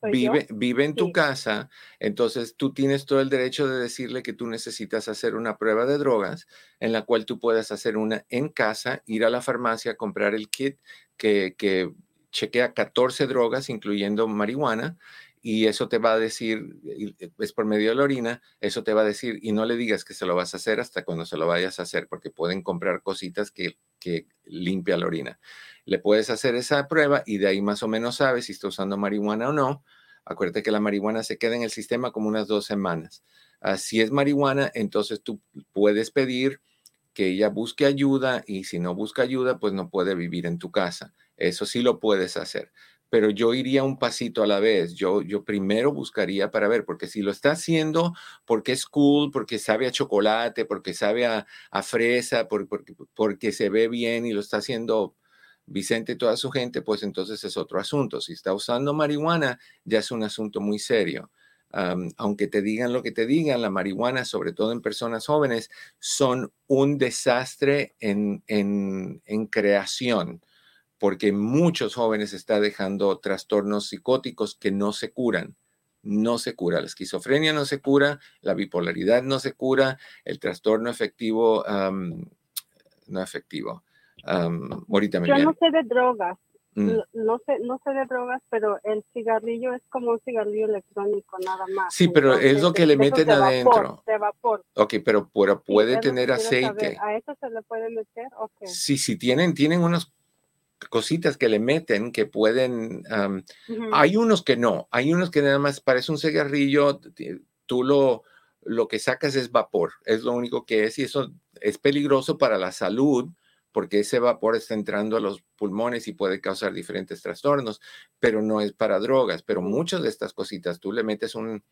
[SPEAKER 3] Vive, vive en tu casa. Entonces tú tienes todo el derecho de decirle que tú necesitas hacer una prueba de drogas en la cual tú puedas hacer una en casa, ir a la farmacia, comprar el kit que, que chequea 14 drogas, incluyendo marihuana, y eso te va a decir, es por medio de la orina, eso te va a decir, y no le digas que se lo vas a hacer hasta cuando se lo vayas a hacer, porque pueden comprar cositas que, que limpia la orina. Le puedes hacer esa prueba y de ahí más o menos sabes si está usando marihuana o no. Acuérdate que la marihuana se queda en el sistema como unas dos semanas. Ah, si es marihuana, entonces tú puedes pedir que ella busque ayuda y si no busca ayuda, pues no puede vivir en tu casa. Eso sí lo puedes hacer pero yo iría un pasito a la vez. Yo, yo primero buscaría para ver, porque si lo está haciendo porque es cool, porque sabe a chocolate, porque sabe a, fresa, porque, porque, se ve bien y lo está haciendo Vicente y toda su gente, pues entonces es otro asunto. Si está usando marihuana, ya es un asunto muy serio. aunque te digan lo que te digan, la marihuana, sobre todo en personas jóvenes, son un desastre en, en, en creación porque muchos jóvenes está dejando trastornos psicóticos que no se curan. No se cura. La esquizofrenia no se cura, la bipolaridad no se cura, el trastorno efectivo, no efectivo. ahorita
[SPEAKER 7] Yo no sé de drogas. Mm. No, sé, no sé de drogas, pero el cigarrillo es como un cigarrillo electrónico, nada más.
[SPEAKER 3] Sí, pero es lo que le meten adentro.
[SPEAKER 7] de vapor.
[SPEAKER 3] Ok, pero, puede tener aceite.
[SPEAKER 7] ¿A eso se le puede meter? Okay.
[SPEAKER 3] Sí, sí, tienen, tienen unos cositas que le meten que pueden, hay unos que no, hay unos que nada más parece un cigarrillo, tú lo, lo que sacas es vapor, es lo único que es y eso es peligroso para la salud porque ese vapor está entrando a los pulmones y puede causar diferentes trastornos, pero no es para drogas, pero muchas de estas cositas, tú le metes un,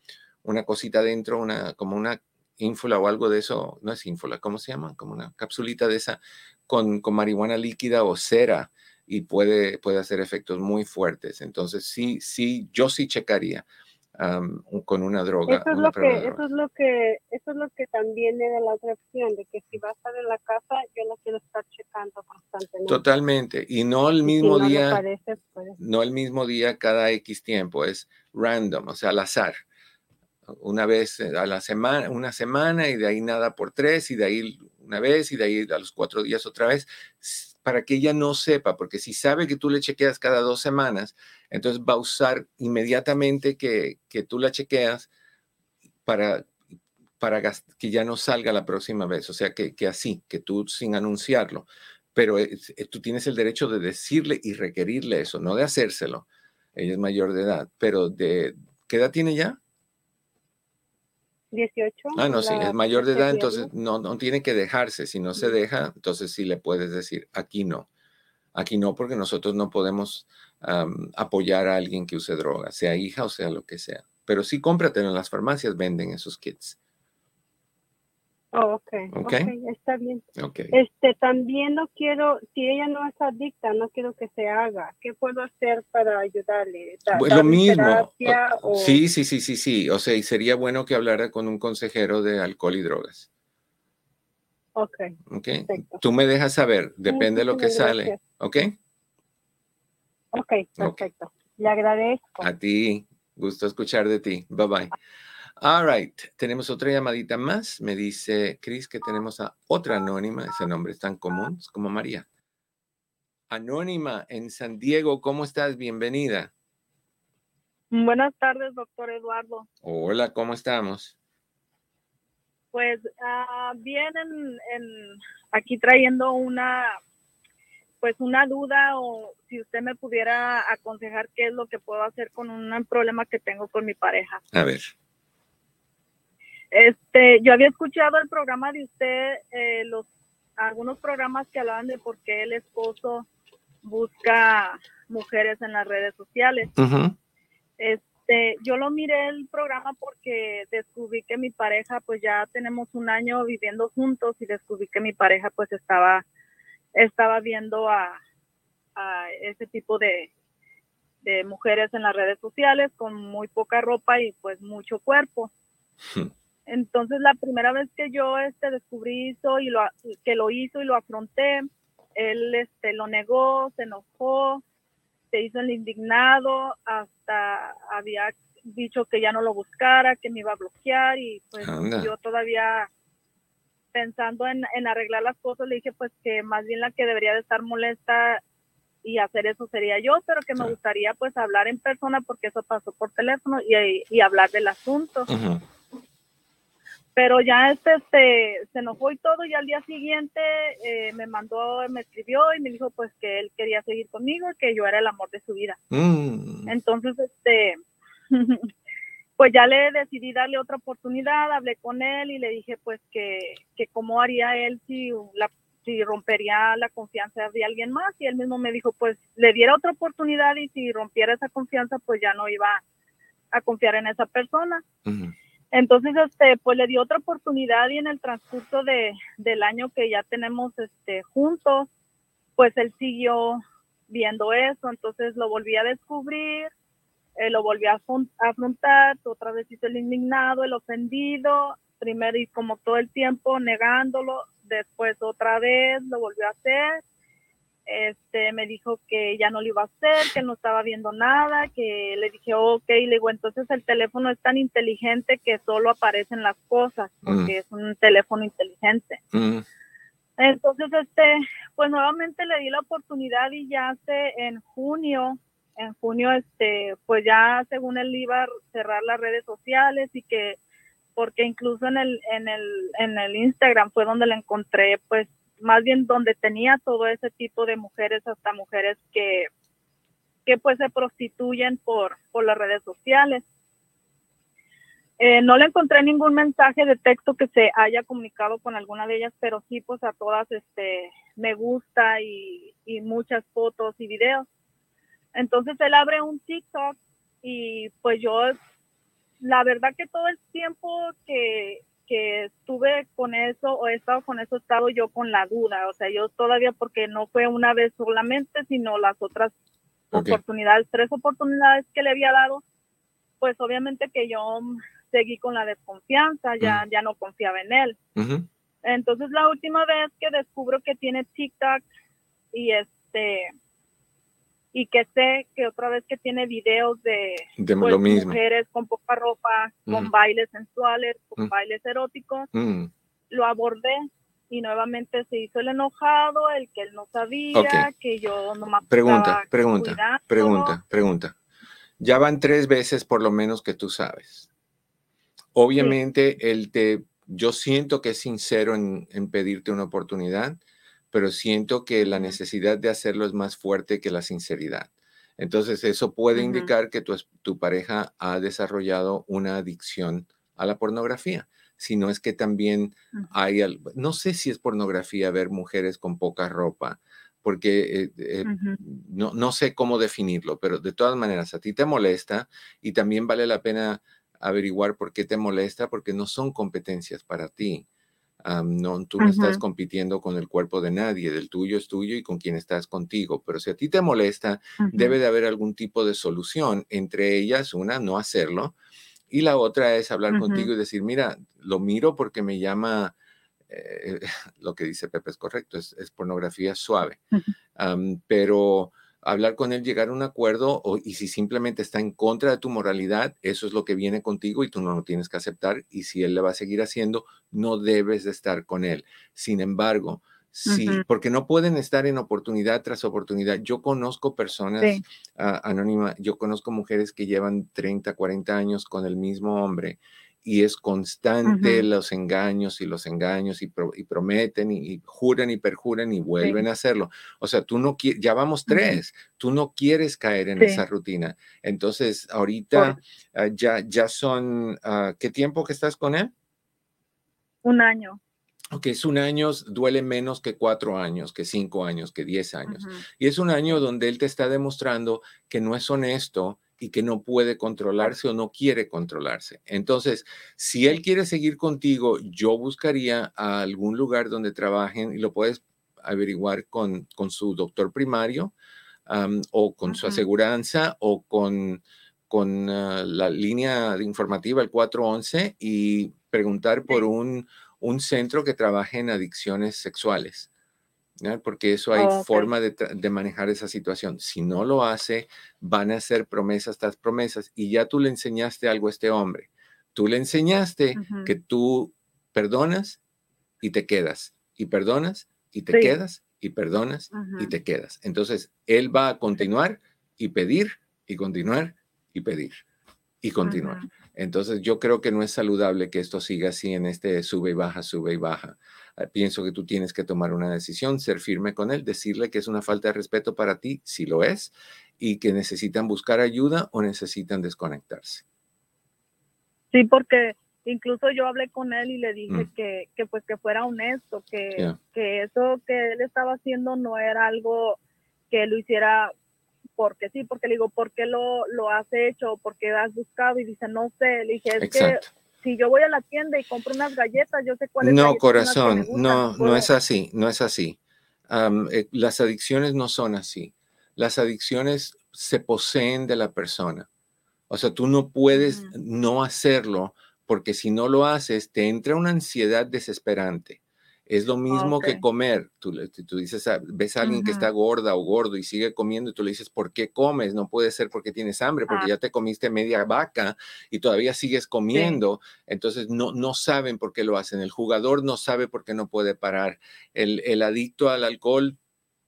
[SPEAKER 3] una cosita dentro, una, como una ínfula o algo de eso, no es ínfula, ¿cómo se llama? Como una capsulita de esa con, con marihuana líquida o cera y puede, puede hacer efectos muy fuertes. Entonces, sí, sí, yo sí checaría con una droga.
[SPEAKER 7] Eso es, lo que, eso es lo que, eso es lo que también era la otra opción, de que si va a estar en la casa, yo la quiero estar checando constantemente.
[SPEAKER 3] Totalmente. Y no el mismo día, no el mismo día cada X tiempo, es random, o sea, al azar. Una vez a la semana, una semana y de ahí nada por tres y de ahí una vez y de ahí a los cuatro días otra vez para que ella no sepa, porque si sabe que tú le chequeas cada dos semanas, entonces va a usar inmediatamente que, que tú la chequeas para, para que ya no salga la próxima vez. O sea, que, que así, que tú sin anunciarlo. Pero eh, tú tienes el derecho de decirle y requerirle eso, no de hacérselo. Ella es mayor de edad, pero de, ¿qué edad tiene ya?
[SPEAKER 7] 18.
[SPEAKER 3] Ah, no, sí, es mayor de edad, entonces no, no tiene que dejarse. Si no se deja, entonces sí le puedes decir, aquí no. Aquí no, porque nosotros no podemos apoyar a alguien que use droga, sea hija o sea lo que sea. Pero sí cómpratelo en las farmacias, venden esos kits.
[SPEAKER 7] Oh, okay. okay. está bien. Este, también no quiero, si ella no es adicta, no quiero que se haga. ¿Qué puedo hacer para ayudarle?
[SPEAKER 3] pues lo mismo. Sí, sí, sí, sí, sí. O sea, y sería bueno que hablara con un consejero de alcohol y drogas.
[SPEAKER 7] Ok.
[SPEAKER 3] okay. Tú me dejas saber, depende de lo que sale. ¿Ok?
[SPEAKER 7] Ok, perfecto. Le agradezco.
[SPEAKER 3] A ti, gusto escuchar de ti. Bye bye. All right, tenemos otra llamadita más. Me dice Chris que tenemos a otra anónima. Ese nombre es tan común como María. Anónima en San Diego, ¿cómo estás? Bienvenida.
[SPEAKER 8] Buenas tardes, doctor Eduardo.
[SPEAKER 3] Hola, ¿cómo estamos?
[SPEAKER 8] Pues uh, bien, aquí trayendo una, pues una duda o si usted me pudiera aconsejar qué es lo que puedo hacer con un problema que tengo con mi pareja.
[SPEAKER 3] A ver.
[SPEAKER 8] Este, yo había escuchado el programa de usted, eh, los algunos programas que hablaban de por qué el esposo busca mujeres en las redes sociales. Este, yo lo miré el programa porque descubrí que mi pareja, pues ya tenemos un año viviendo juntos y descubrí que mi pareja, pues estaba, estaba viendo a, a ese tipo de, de mujeres en las redes sociales con muy poca ropa y pues mucho cuerpo. Entonces, la primera vez que yo este, descubrí eso y lo, que lo hizo y lo afronté, él este, lo negó, se enojó, se hizo el indignado, hasta había dicho que ya no lo buscara, que me iba a bloquear y pues yo todavía pensando en, arreglar las cosas le dije pues que más bien la que debería de estar molesta y hacer eso sería yo, pero que me gustaría pues hablar en persona porque eso pasó por teléfono y, hablar del asunto pero ya este, este, se enojó y todo y al día siguiente eh, me mandó, me escribió y me dijo pues que él quería seguir conmigo y que yo era el amor de su vida. Mm. Entonces, este, pues ya le decidí darle otra oportunidad, hablé con él y le dije pues que, que cómo haría él si, la, si rompería la confianza de alguien más y él mismo me dijo pues le diera otra oportunidad y si rompiera esa confianza pues ya no iba a confiar en esa persona. Entonces, este, pues le dio otra oportunidad y en el transcurso de, del año que ya tenemos este, juntos, pues él siguió viendo eso, entonces lo volví a descubrir, eh, lo volví a afrontar, otra vez hizo el indignado, el ofendido, primero y como todo el tiempo negándolo, después otra vez lo volvió a hacer este, me dijo que ya no lo iba a hacer, que no estaba viendo nada, que le dije, ok, le digo, entonces el teléfono es tan inteligente que solo aparecen las cosas, porque mm. es un teléfono inteligente. Mm. Entonces, este, pues nuevamente le di la oportunidad y ya hace en junio, en junio, este, pues ya según él iba a cerrar las redes sociales y que, porque incluso en el, en el, en el Instagram fue donde le encontré, pues, más bien donde tenía todo ese tipo de mujeres, hasta mujeres que, que pues se prostituyen por, por las redes sociales. Eh, no le encontré ningún mensaje de texto que se haya comunicado con alguna de ellas, pero sí pues a todas este me gusta y, y muchas fotos y videos. Entonces él abre un TikTok y pues yo la verdad que todo el tiempo que que estuve con eso o he estado con eso, he estado yo con la duda. O sea, yo todavía, porque no fue una vez solamente, sino las otras oportunidades, tres oportunidades que le había dado, pues obviamente que yo seguí con la desconfianza, ya, ya no confiaba en él. Entonces la última vez que descubro que tiene TikTok y este y que sé que otra vez que tiene videos de,
[SPEAKER 3] pues,
[SPEAKER 8] mujeres con poca ropa, con bailes sensuales, con bailes eróticos, lo abordé y nuevamente se hizo el enojado, el que él no sabía, que yo no me
[SPEAKER 3] Pregunta, pregunta, pregunta, pregunta. Ya van tres veces por lo menos que tú sabes. Obviamente, él te, yo siento que es sincero en, en pedirte una oportunidad pero siento que la necesidad de hacerlo es más fuerte que la sinceridad. Entonces, eso puede indicar que tu, tu, pareja ha desarrollado una adicción a la pornografía. Si no es que también hay, no sé si es pornografía ver mujeres con poca ropa, porque eh, eh, no, no sé cómo definirlo, pero de todas maneras, a ti te molesta y también vale la pena averiguar por qué te molesta, porque no son competencias para ti no, tú no estás compitiendo con el cuerpo de nadie, del tuyo es tuyo y con quien estás contigo. Pero si a ti te molesta, debe de haber algún tipo de solución. Entre ellas, una, no hacerlo. Y la otra es hablar contigo y decir, mira, lo miro porque me llama, eh, lo que dice Pepe es correcto, es, pornografía suave. pero hablar con él, llegar a un acuerdo, o, y si simplemente está en contra de tu moralidad, eso es lo que viene contigo y tú no lo tienes que aceptar. Y si él le va a seguir haciendo, no debes de estar con él. Sin embargo, sí, porque no pueden estar en oportunidad tras oportunidad. Yo conozco personas anónimas, yo conozco mujeres que llevan 30, 40 años con el mismo hombre y es constante los engaños y los engaños y, prometen y, juran y perjuran y vuelven a hacerlo. O sea, tú no quieres, ya vamos tres, tú no quieres caer en esa rutina. Entonces, ahorita ah, ya, ya son, ah, ¿qué tiempo que estás con él?
[SPEAKER 8] Un año.
[SPEAKER 3] Ok, es un año, duele menos que cuatro años, que cinco años, que diez años. Y es un año donde él te está demostrando que no es honesto y que no puede controlarse o no quiere controlarse. Entonces, si él quiere seguir contigo, yo buscaría a algún lugar donde trabajen y lo puedes averiguar con, con su doctor primario o con su aseguranza o con, con ah, la línea informativa, el 411, y preguntar por un, un centro que trabaje en adicciones sexuales porque eso hay forma de, manejar esa situación. Si no lo hace, van a hacer promesas tras promesas y ya tú le enseñaste algo a este hombre. Tú le enseñaste que tú perdonas y te quedas, y perdonas y te quedas, y perdonas y te quedas. Entonces, él va a continuar y pedir y continuar y pedir y continuar. Entonces, yo creo que no es saludable que esto siga así en este sube y baja, sube y baja. Ah, pienso que tú tienes que tomar una decisión, ser firme con él, decirle que es una falta de respeto para ti, si lo es, y que necesitan buscar ayuda o necesitan desconectarse.
[SPEAKER 8] Sí, porque incluso yo hablé con él y le dije mm. que, que, pues que fuera honesto, que, que eso que él estaba haciendo no era algo que lo hiciera porque sí, porque le digo, ¿por qué lo, lo has hecho? ¿Por qué has buscado? Y dice, no sé, le dije, es que si yo voy a la tienda y compro unas galletas, yo sé cuáles
[SPEAKER 3] No, corazón, no, no es así, no es así. Eh, las adicciones no son así. Las adicciones se poseen de la persona. O sea, tú no puedes no hacerlo porque si no lo haces, te entra una ansiedad desesperante. Es lo mismo que comer. Tú, tú dices, ah, ves a alguien que está gorda o gordo y sigue comiendo y tú le dices, ¿por qué comes? No puede ser porque tienes hambre, porque ah. ya te comiste media vaca y todavía sigues comiendo. Entonces no, no saben por qué lo hacen. El jugador no sabe por qué no puede parar. El, el adicto al alcohol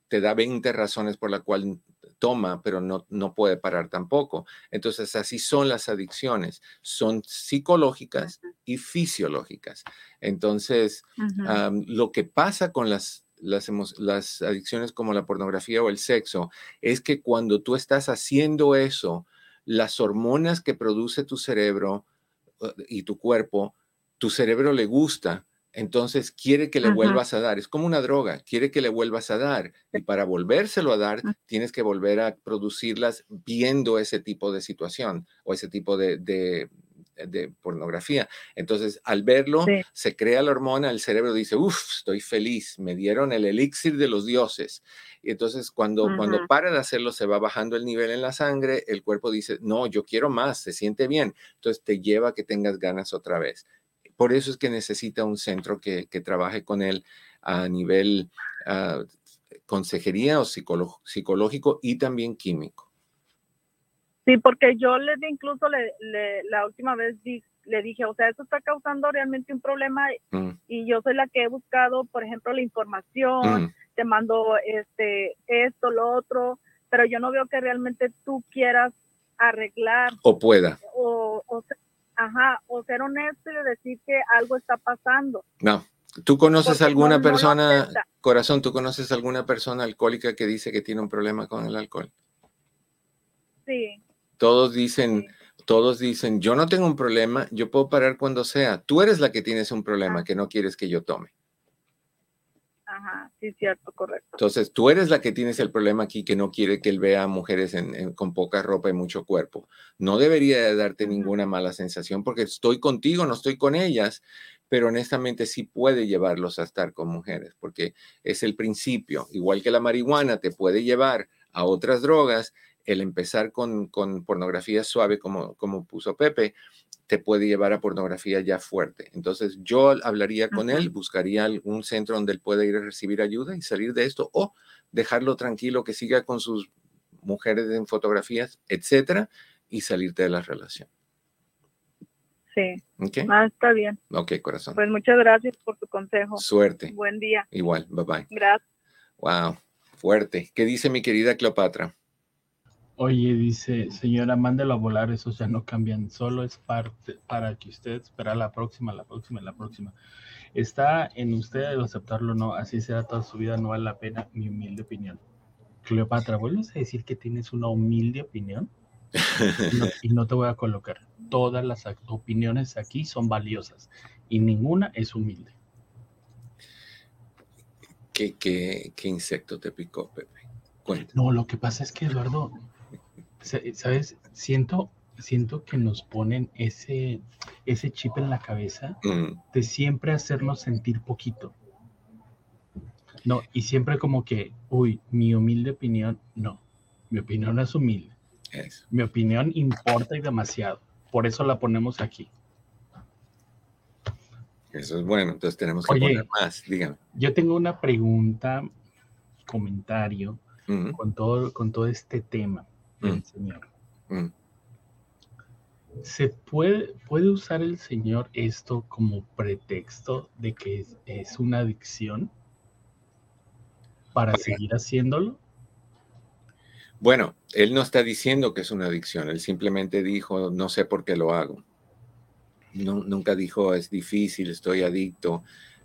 [SPEAKER 3] te da 20 razones por la cual toma, pero no, no puede parar tampoco. Entonces, así son las adicciones, son psicológicas y fisiológicas. Entonces, lo que pasa con las, las, las adicciones como la pornografía o el sexo es que cuando tú estás haciendo eso, las hormonas que produce tu cerebro uh, y tu cuerpo, tu cerebro le gusta entonces quiere que le vuelvas a dar. Es como una droga, quiere que le vuelvas a dar. Y para volvérselo a dar, tienes que volver a producirlas viendo ese tipo de situación o ese tipo de, de, pornografía. Entonces, al verlo, se crea la hormona, el cerebro dice, uff, estoy feliz, me dieron el elixir de los dioses. Y entonces cuando, cuando para de hacerlo, se va bajando el nivel en la sangre, el cuerpo dice, no, yo quiero más, se siente bien. Entonces te lleva a que tengas ganas otra vez. Por eso es que necesita un centro que, trabaje con él a nivel uh, consejería o psicológico y también químico.
[SPEAKER 8] Sí, porque yo le di incluso le, la última vez le dije, o sea, eso está causando realmente un problema mm. y yo soy la que he buscado, por ejemplo, la información, mm. te mando este esto, lo otro, pero yo no veo que realmente tú quieras arreglar
[SPEAKER 3] o pueda
[SPEAKER 8] o, o ajá, o ser honesto y decir que algo está pasando.
[SPEAKER 3] No. ¿Tú conoces alguna persona, corazón, tú conoces alguna persona alcohólica que dice que tiene un problema con el alcohol?
[SPEAKER 8] Sí.
[SPEAKER 3] Todos dicen, todos dicen, yo no tengo un problema, yo puedo parar cuando sea. Tú eres la que tienes un problema ah. que no quieres que yo tome.
[SPEAKER 8] Ajá, sí, cierto, correcto.
[SPEAKER 3] Entonces, tú eres la que tienes el problema aquí que no quiere que él vea mujeres con poca ropa y mucho cuerpo. No debería de darte ninguna mala sensación porque estoy contigo, no estoy con ellas, pero honestamente sí puede llevarlos a estar con mujeres, porque es el principio, igual que la marihuana te puede llevar a otras drogas, el empezar con, con pornografía suave, como, como puso Pepe, te puede llevar a pornografía ya fuerte. Entonces yo hablaría con él, buscaría algún centro donde él pueda ir a recibir ayuda y salir de esto, o dejarlo tranquilo que siga con sus mujeres en fotografías, etcétera, y salirte de la relación.
[SPEAKER 8] Sí. Ah, está bien.
[SPEAKER 3] Ok, corazón.
[SPEAKER 8] Pues muchas gracias por tu consejo.
[SPEAKER 3] Suerte.
[SPEAKER 8] Buen día.
[SPEAKER 3] Igual, bye bye.
[SPEAKER 8] Gracias.
[SPEAKER 3] Wow, fuerte. ¿Qué dice mi querida Cleopatra?
[SPEAKER 4] Oye, dice, señora, mándelo a volar, esos ya no cambian, solo es parte para que usted espera la próxima, la próxima, la próxima. Está en usted aceptarlo o no, así será toda su vida, no vale la pena, mi humilde opinión. Cleopatra, ¿vuelves a decir que tienes una humilde opinión? y no te voy a colocar. Todas las opiniones aquí son valiosas y ninguna es humilde.
[SPEAKER 3] ¿Qué, qué, qué insecto te picó, Pepe?
[SPEAKER 4] No, lo que pasa es que, Eduardo, ¿sabes? Siento, siento que nos ponen ese, ese chip en la cabeza mm. de siempre hacernos sentir poquito. No, y siempre como que, uy, mi humilde opinión, no, mi opinión es humilde. Mi opinión importa y demasiado. Por eso la ponemos aquí.
[SPEAKER 3] Eso es bueno, entonces tenemos que poner más, dígame.
[SPEAKER 4] Yo tengo una pregunta, comentario con, todo, con todo este tema del Señor. ¿Se puede, puede usar el Señor esto como pretexto de que es, una adicción para seguir haciéndolo?
[SPEAKER 3] Bueno, él no está diciendo que es una adicción, él simplemente dijo, no sé por qué lo hago. nunca dijo, es difícil, estoy adicto.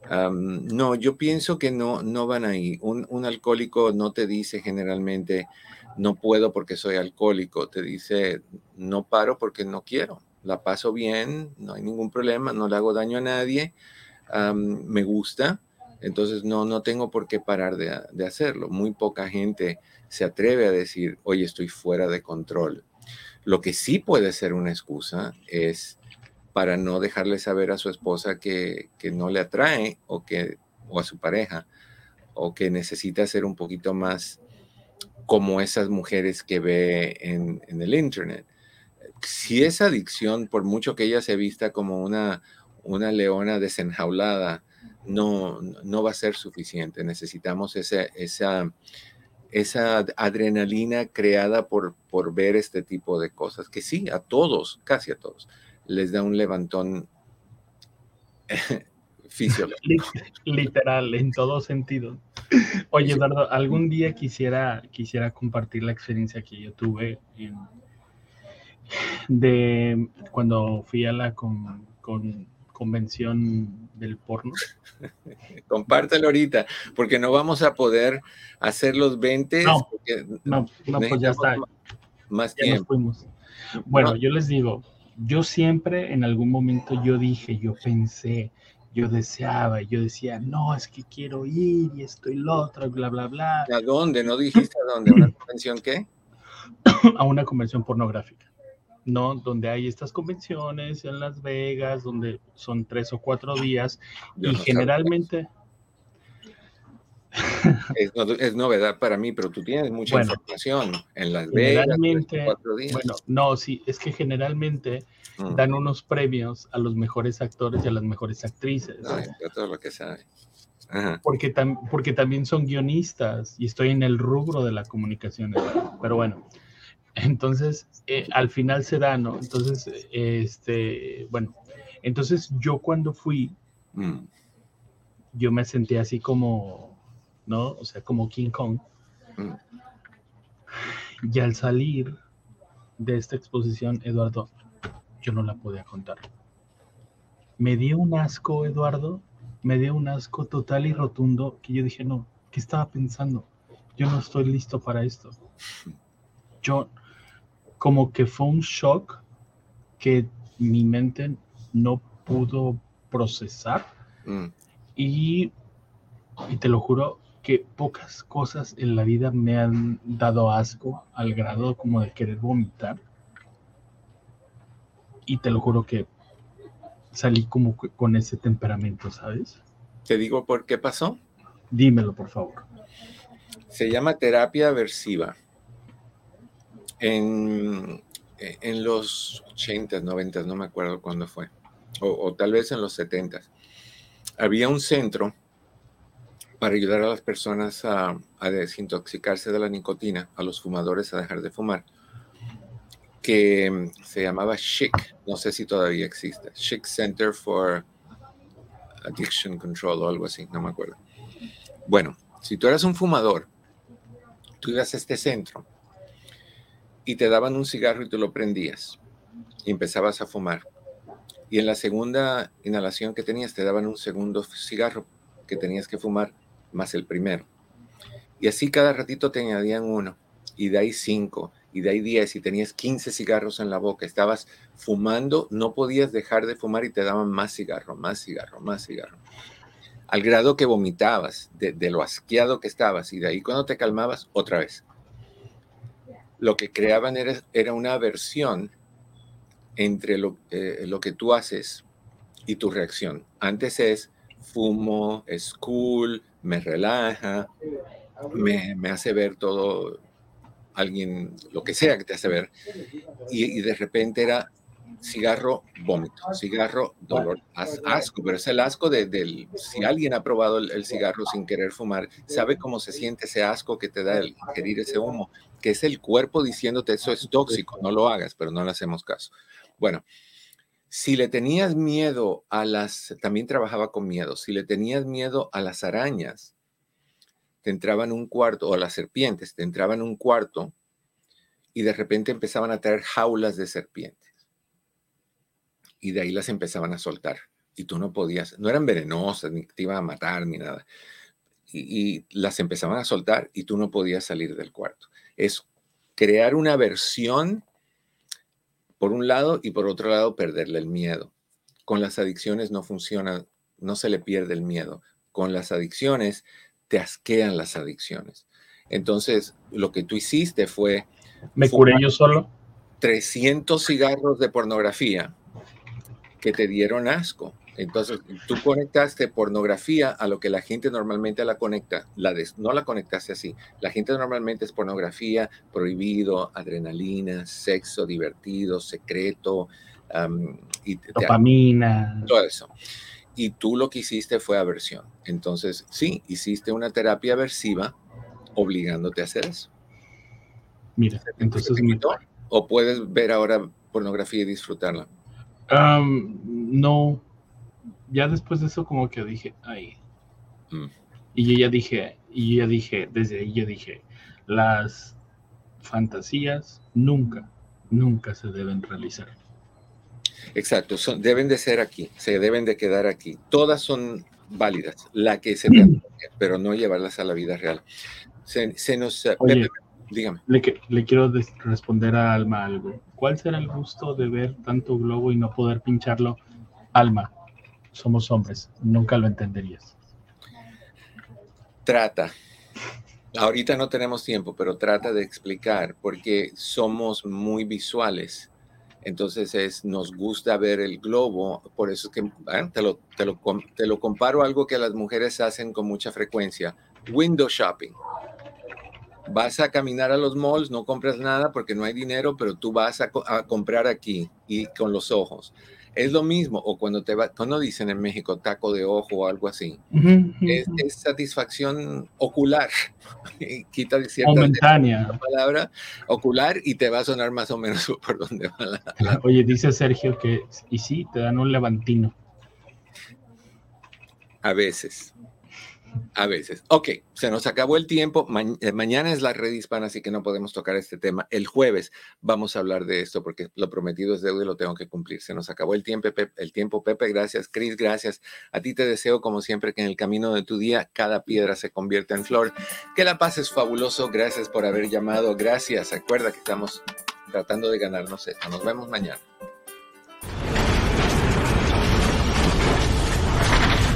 [SPEAKER 3] no, yo pienso que no, no van ahí. Un, un, alcohólico no te dice generalmente, no puedo porque soy alcohólico, te dice, no paro porque no quiero. La paso bien, no hay ningún problema, no le hago daño a nadie, me gusta, entonces no, no tengo por qué parar de, de hacerlo. Muy poca gente se atreve a decir, oye, estoy fuera de control. Lo que sí puede ser una excusa es para no dejarle saber a su esposa que, no le atrae o, que, o a su pareja o que necesita ser un poquito más como esas mujeres que ve en, el Internet. Si esa adicción, por mucho que ella se vista como una, una leona desenjaulada, no, no va a ser suficiente. Necesitamos esa, esa, esa adrenalina creada por, por ver este tipo de cosas, que sí, a todos, casi a todos, les da un levantón fisiológico.
[SPEAKER 4] Literal, en todo sentido. Oye, Eduardo, algún día quisiera, quisiera compartir la experiencia que yo tuve de cuando fui a la con, con convención del porno.
[SPEAKER 3] Compártelo ahorita, porque no vamos a poder hacer los 20.
[SPEAKER 4] No, no, pues ya está.
[SPEAKER 3] Más tiempo.
[SPEAKER 4] Bueno, yo les digo, yo siempre en algún momento yo dije, yo pensé, yo deseaba, yo decía, no, es que quiero ir y estoy lo otro, bla, bla, bla.
[SPEAKER 3] ¿A dónde? ¿No dijiste a dónde? ¿A una convención qué?
[SPEAKER 4] a una convención pornográfica. ¿no? Donde hay estas convenciones en Las Vegas, donde son tres o cuatro días y generalmente...
[SPEAKER 3] Es, novedad para mí, pero tú tienes mucha información en Las Vegas.
[SPEAKER 4] Cuatro días. Bueno, no, sí, es que generalmente mm. dan unos premios a los mejores actores y a las mejores actrices.
[SPEAKER 3] todo lo que sabe.
[SPEAKER 4] Porque, porque también son guionistas y estoy en el rubro de la comunicación. Pero bueno, entonces, eh, al final se da, ¿no? Entonces, este, bueno, entonces yo cuando fui, mm. yo me sentí así como, ¿no? O sea, como King Kong. Mm. Y al salir de esta exposición, Eduardo, yo no la podía contar. Me dio un asco, Eduardo, me dio un asco total y rotundo que yo dije, no, ¿qué estaba pensando? Yo no estoy listo para esto. Yo, como que fue un shock que mi mente no pudo procesar. Mm. Y, y te lo juro que pocas cosas en la vida me han dado asco al grado como de querer vomitar. Y te lo juro que salí como con ese temperamento, ¿sabes?
[SPEAKER 3] ¿Te digo por qué pasó?
[SPEAKER 4] Dímelo, por favor.
[SPEAKER 3] Se llama terapia aversiva. En, en los 80, 90, no me acuerdo cuándo fue, o, tal vez en los 70, había un centro para ayudar a las personas a, a, desintoxicarse de la nicotina, a los fumadores a dejar de fumar, que se llamaba SHIC, no sé si todavía existe, SHIC Center for Addiction Control o algo así, no me acuerdo. Bueno, si tú eras un fumador, tú ibas a este centro y te daban un cigarro y tú lo prendías y empezabas a fumar. Y en la segunda inhalación que tenías te daban un segundo cigarro que tenías que fumar más el primero. Y así cada ratito te añadían uno y de ahí cinco y de ahí diez y tenías 15 cigarros en la boca. Estabas fumando, no podías dejar de fumar y te daban más cigarro, más cigarro, más cigarro al grado que vomitabas de, lo asqueado que estabas y de ahí cuando te calmabas, otra vez. Lo que creaban era, era una aversión entre lo, eh, lo, que tú haces y tu reacción. Antes es fumo, es cool, me relaja, me, me hace ver todo, alguien, lo que sea que te hace ver, y, de repente era cigarro, vómito, cigarro, dolor, asco, pero es el asco de, del, si alguien ha probado el, cigarro sin querer fumar, sabe cómo se siente ese asco que te da el ingerir ese humo, que es el cuerpo diciéndote eso es tóxico, no lo hagas, pero no le hacemos caso. Bueno, si le tenías miedo a las, también trabajaba con miedo, si le tenías miedo a las arañas, te entraban un cuarto, o a las serpientes, te entraban un cuarto y de repente empezaban a traer jaulas de serpientes y de ahí las empezaban a soltar. Y tú no podías, no eran venenosas, ni te iban a matar, ni nada. Y, las empezaban a soltar y tú no podías salir del cuarto. Es crear una versión, por un lado, y por otro lado, perderle el miedo. Con las adicciones no funciona, no se le pierde el miedo. Con las adicciones, te asquean las adicciones. Entonces, lo que tú hiciste fue...
[SPEAKER 4] ¿Me curé yo solo?
[SPEAKER 3] 300 cigarros de pornografía que te dieron asco. Entonces, tú conectaste pornografía a lo que la gente normalmente la conecta, la no la conectaste así. La gente normalmente es pornografía, prohibido, adrenalina, sexo divertido, secreto, y
[SPEAKER 4] dopamina,
[SPEAKER 3] todo eso. Y tú lo que hiciste fue aversión. Entonces, sí, hiciste una terapia aversiva obligándote a hacer eso.
[SPEAKER 4] Mira, entonces...
[SPEAKER 3] ¿O puedes ver ahora pornografía y disfrutarla?
[SPEAKER 4] no, ya después de eso como que dije, ay. Mm. Y yo ya dije, y ya dije, desde ahí yo dije, las fantasías nunca, nunca se deben realizar.
[SPEAKER 3] Exacto, son, deben de ser aquí, se deben de quedar aquí. Todas son válidas, la que se mm. pero no llevarlas a la vida real. Se, nos... Eh, dígame.
[SPEAKER 4] Le, le quiero responder a Alma algo. ¿Cuál será el gusto de ver tanto globo y no poder pincharlo? Alma, somos hombres, nunca lo entenderías.
[SPEAKER 3] Trata. Ahorita no tenemos tiempo, pero trata de explicar, porque somos muy visuales. Entonces es, nos gusta ver el globo, por eso es que ah, te, lo, te, lo, te lo comparo a algo que las mujeres hacen con mucha frecuencia, window shopping vas a caminar a los malls, no compras nada porque no hay dinero, pero tú vas a, comprar aquí y con los ojos. Es lo mismo, o cuando te va, cuando dicen en México taco de ojo o algo así, es, satisfacción ocular, quita cierta
[SPEAKER 4] momentánea.
[SPEAKER 3] palabra ocular y te va a sonar más o menos por donde va
[SPEAKER 4] la... Oye, dice Sergio que, y sí, te dan un levantino.
[SPEAKER 3] A veces. A veces. Ok, se nos acabó el tiempo. Eh, mañana es la red hispana, así que no podemos tocar este tema. El jueves vamos a hablar de esto porque lo prometido es deuda y lo tengo que cumplir. Se nos acabó el tiempo, Pepe. El tiempo. Gracias, Cris. Gracias. A ti te deseo, como siempre, que en el camino de tu día cada piedra se convierta en flor. Que la paz es fabuloso. Gracias por haber llamado. Gracias. Recuerda que estamos tratando de ganarnos esto. Nos vemos mañana.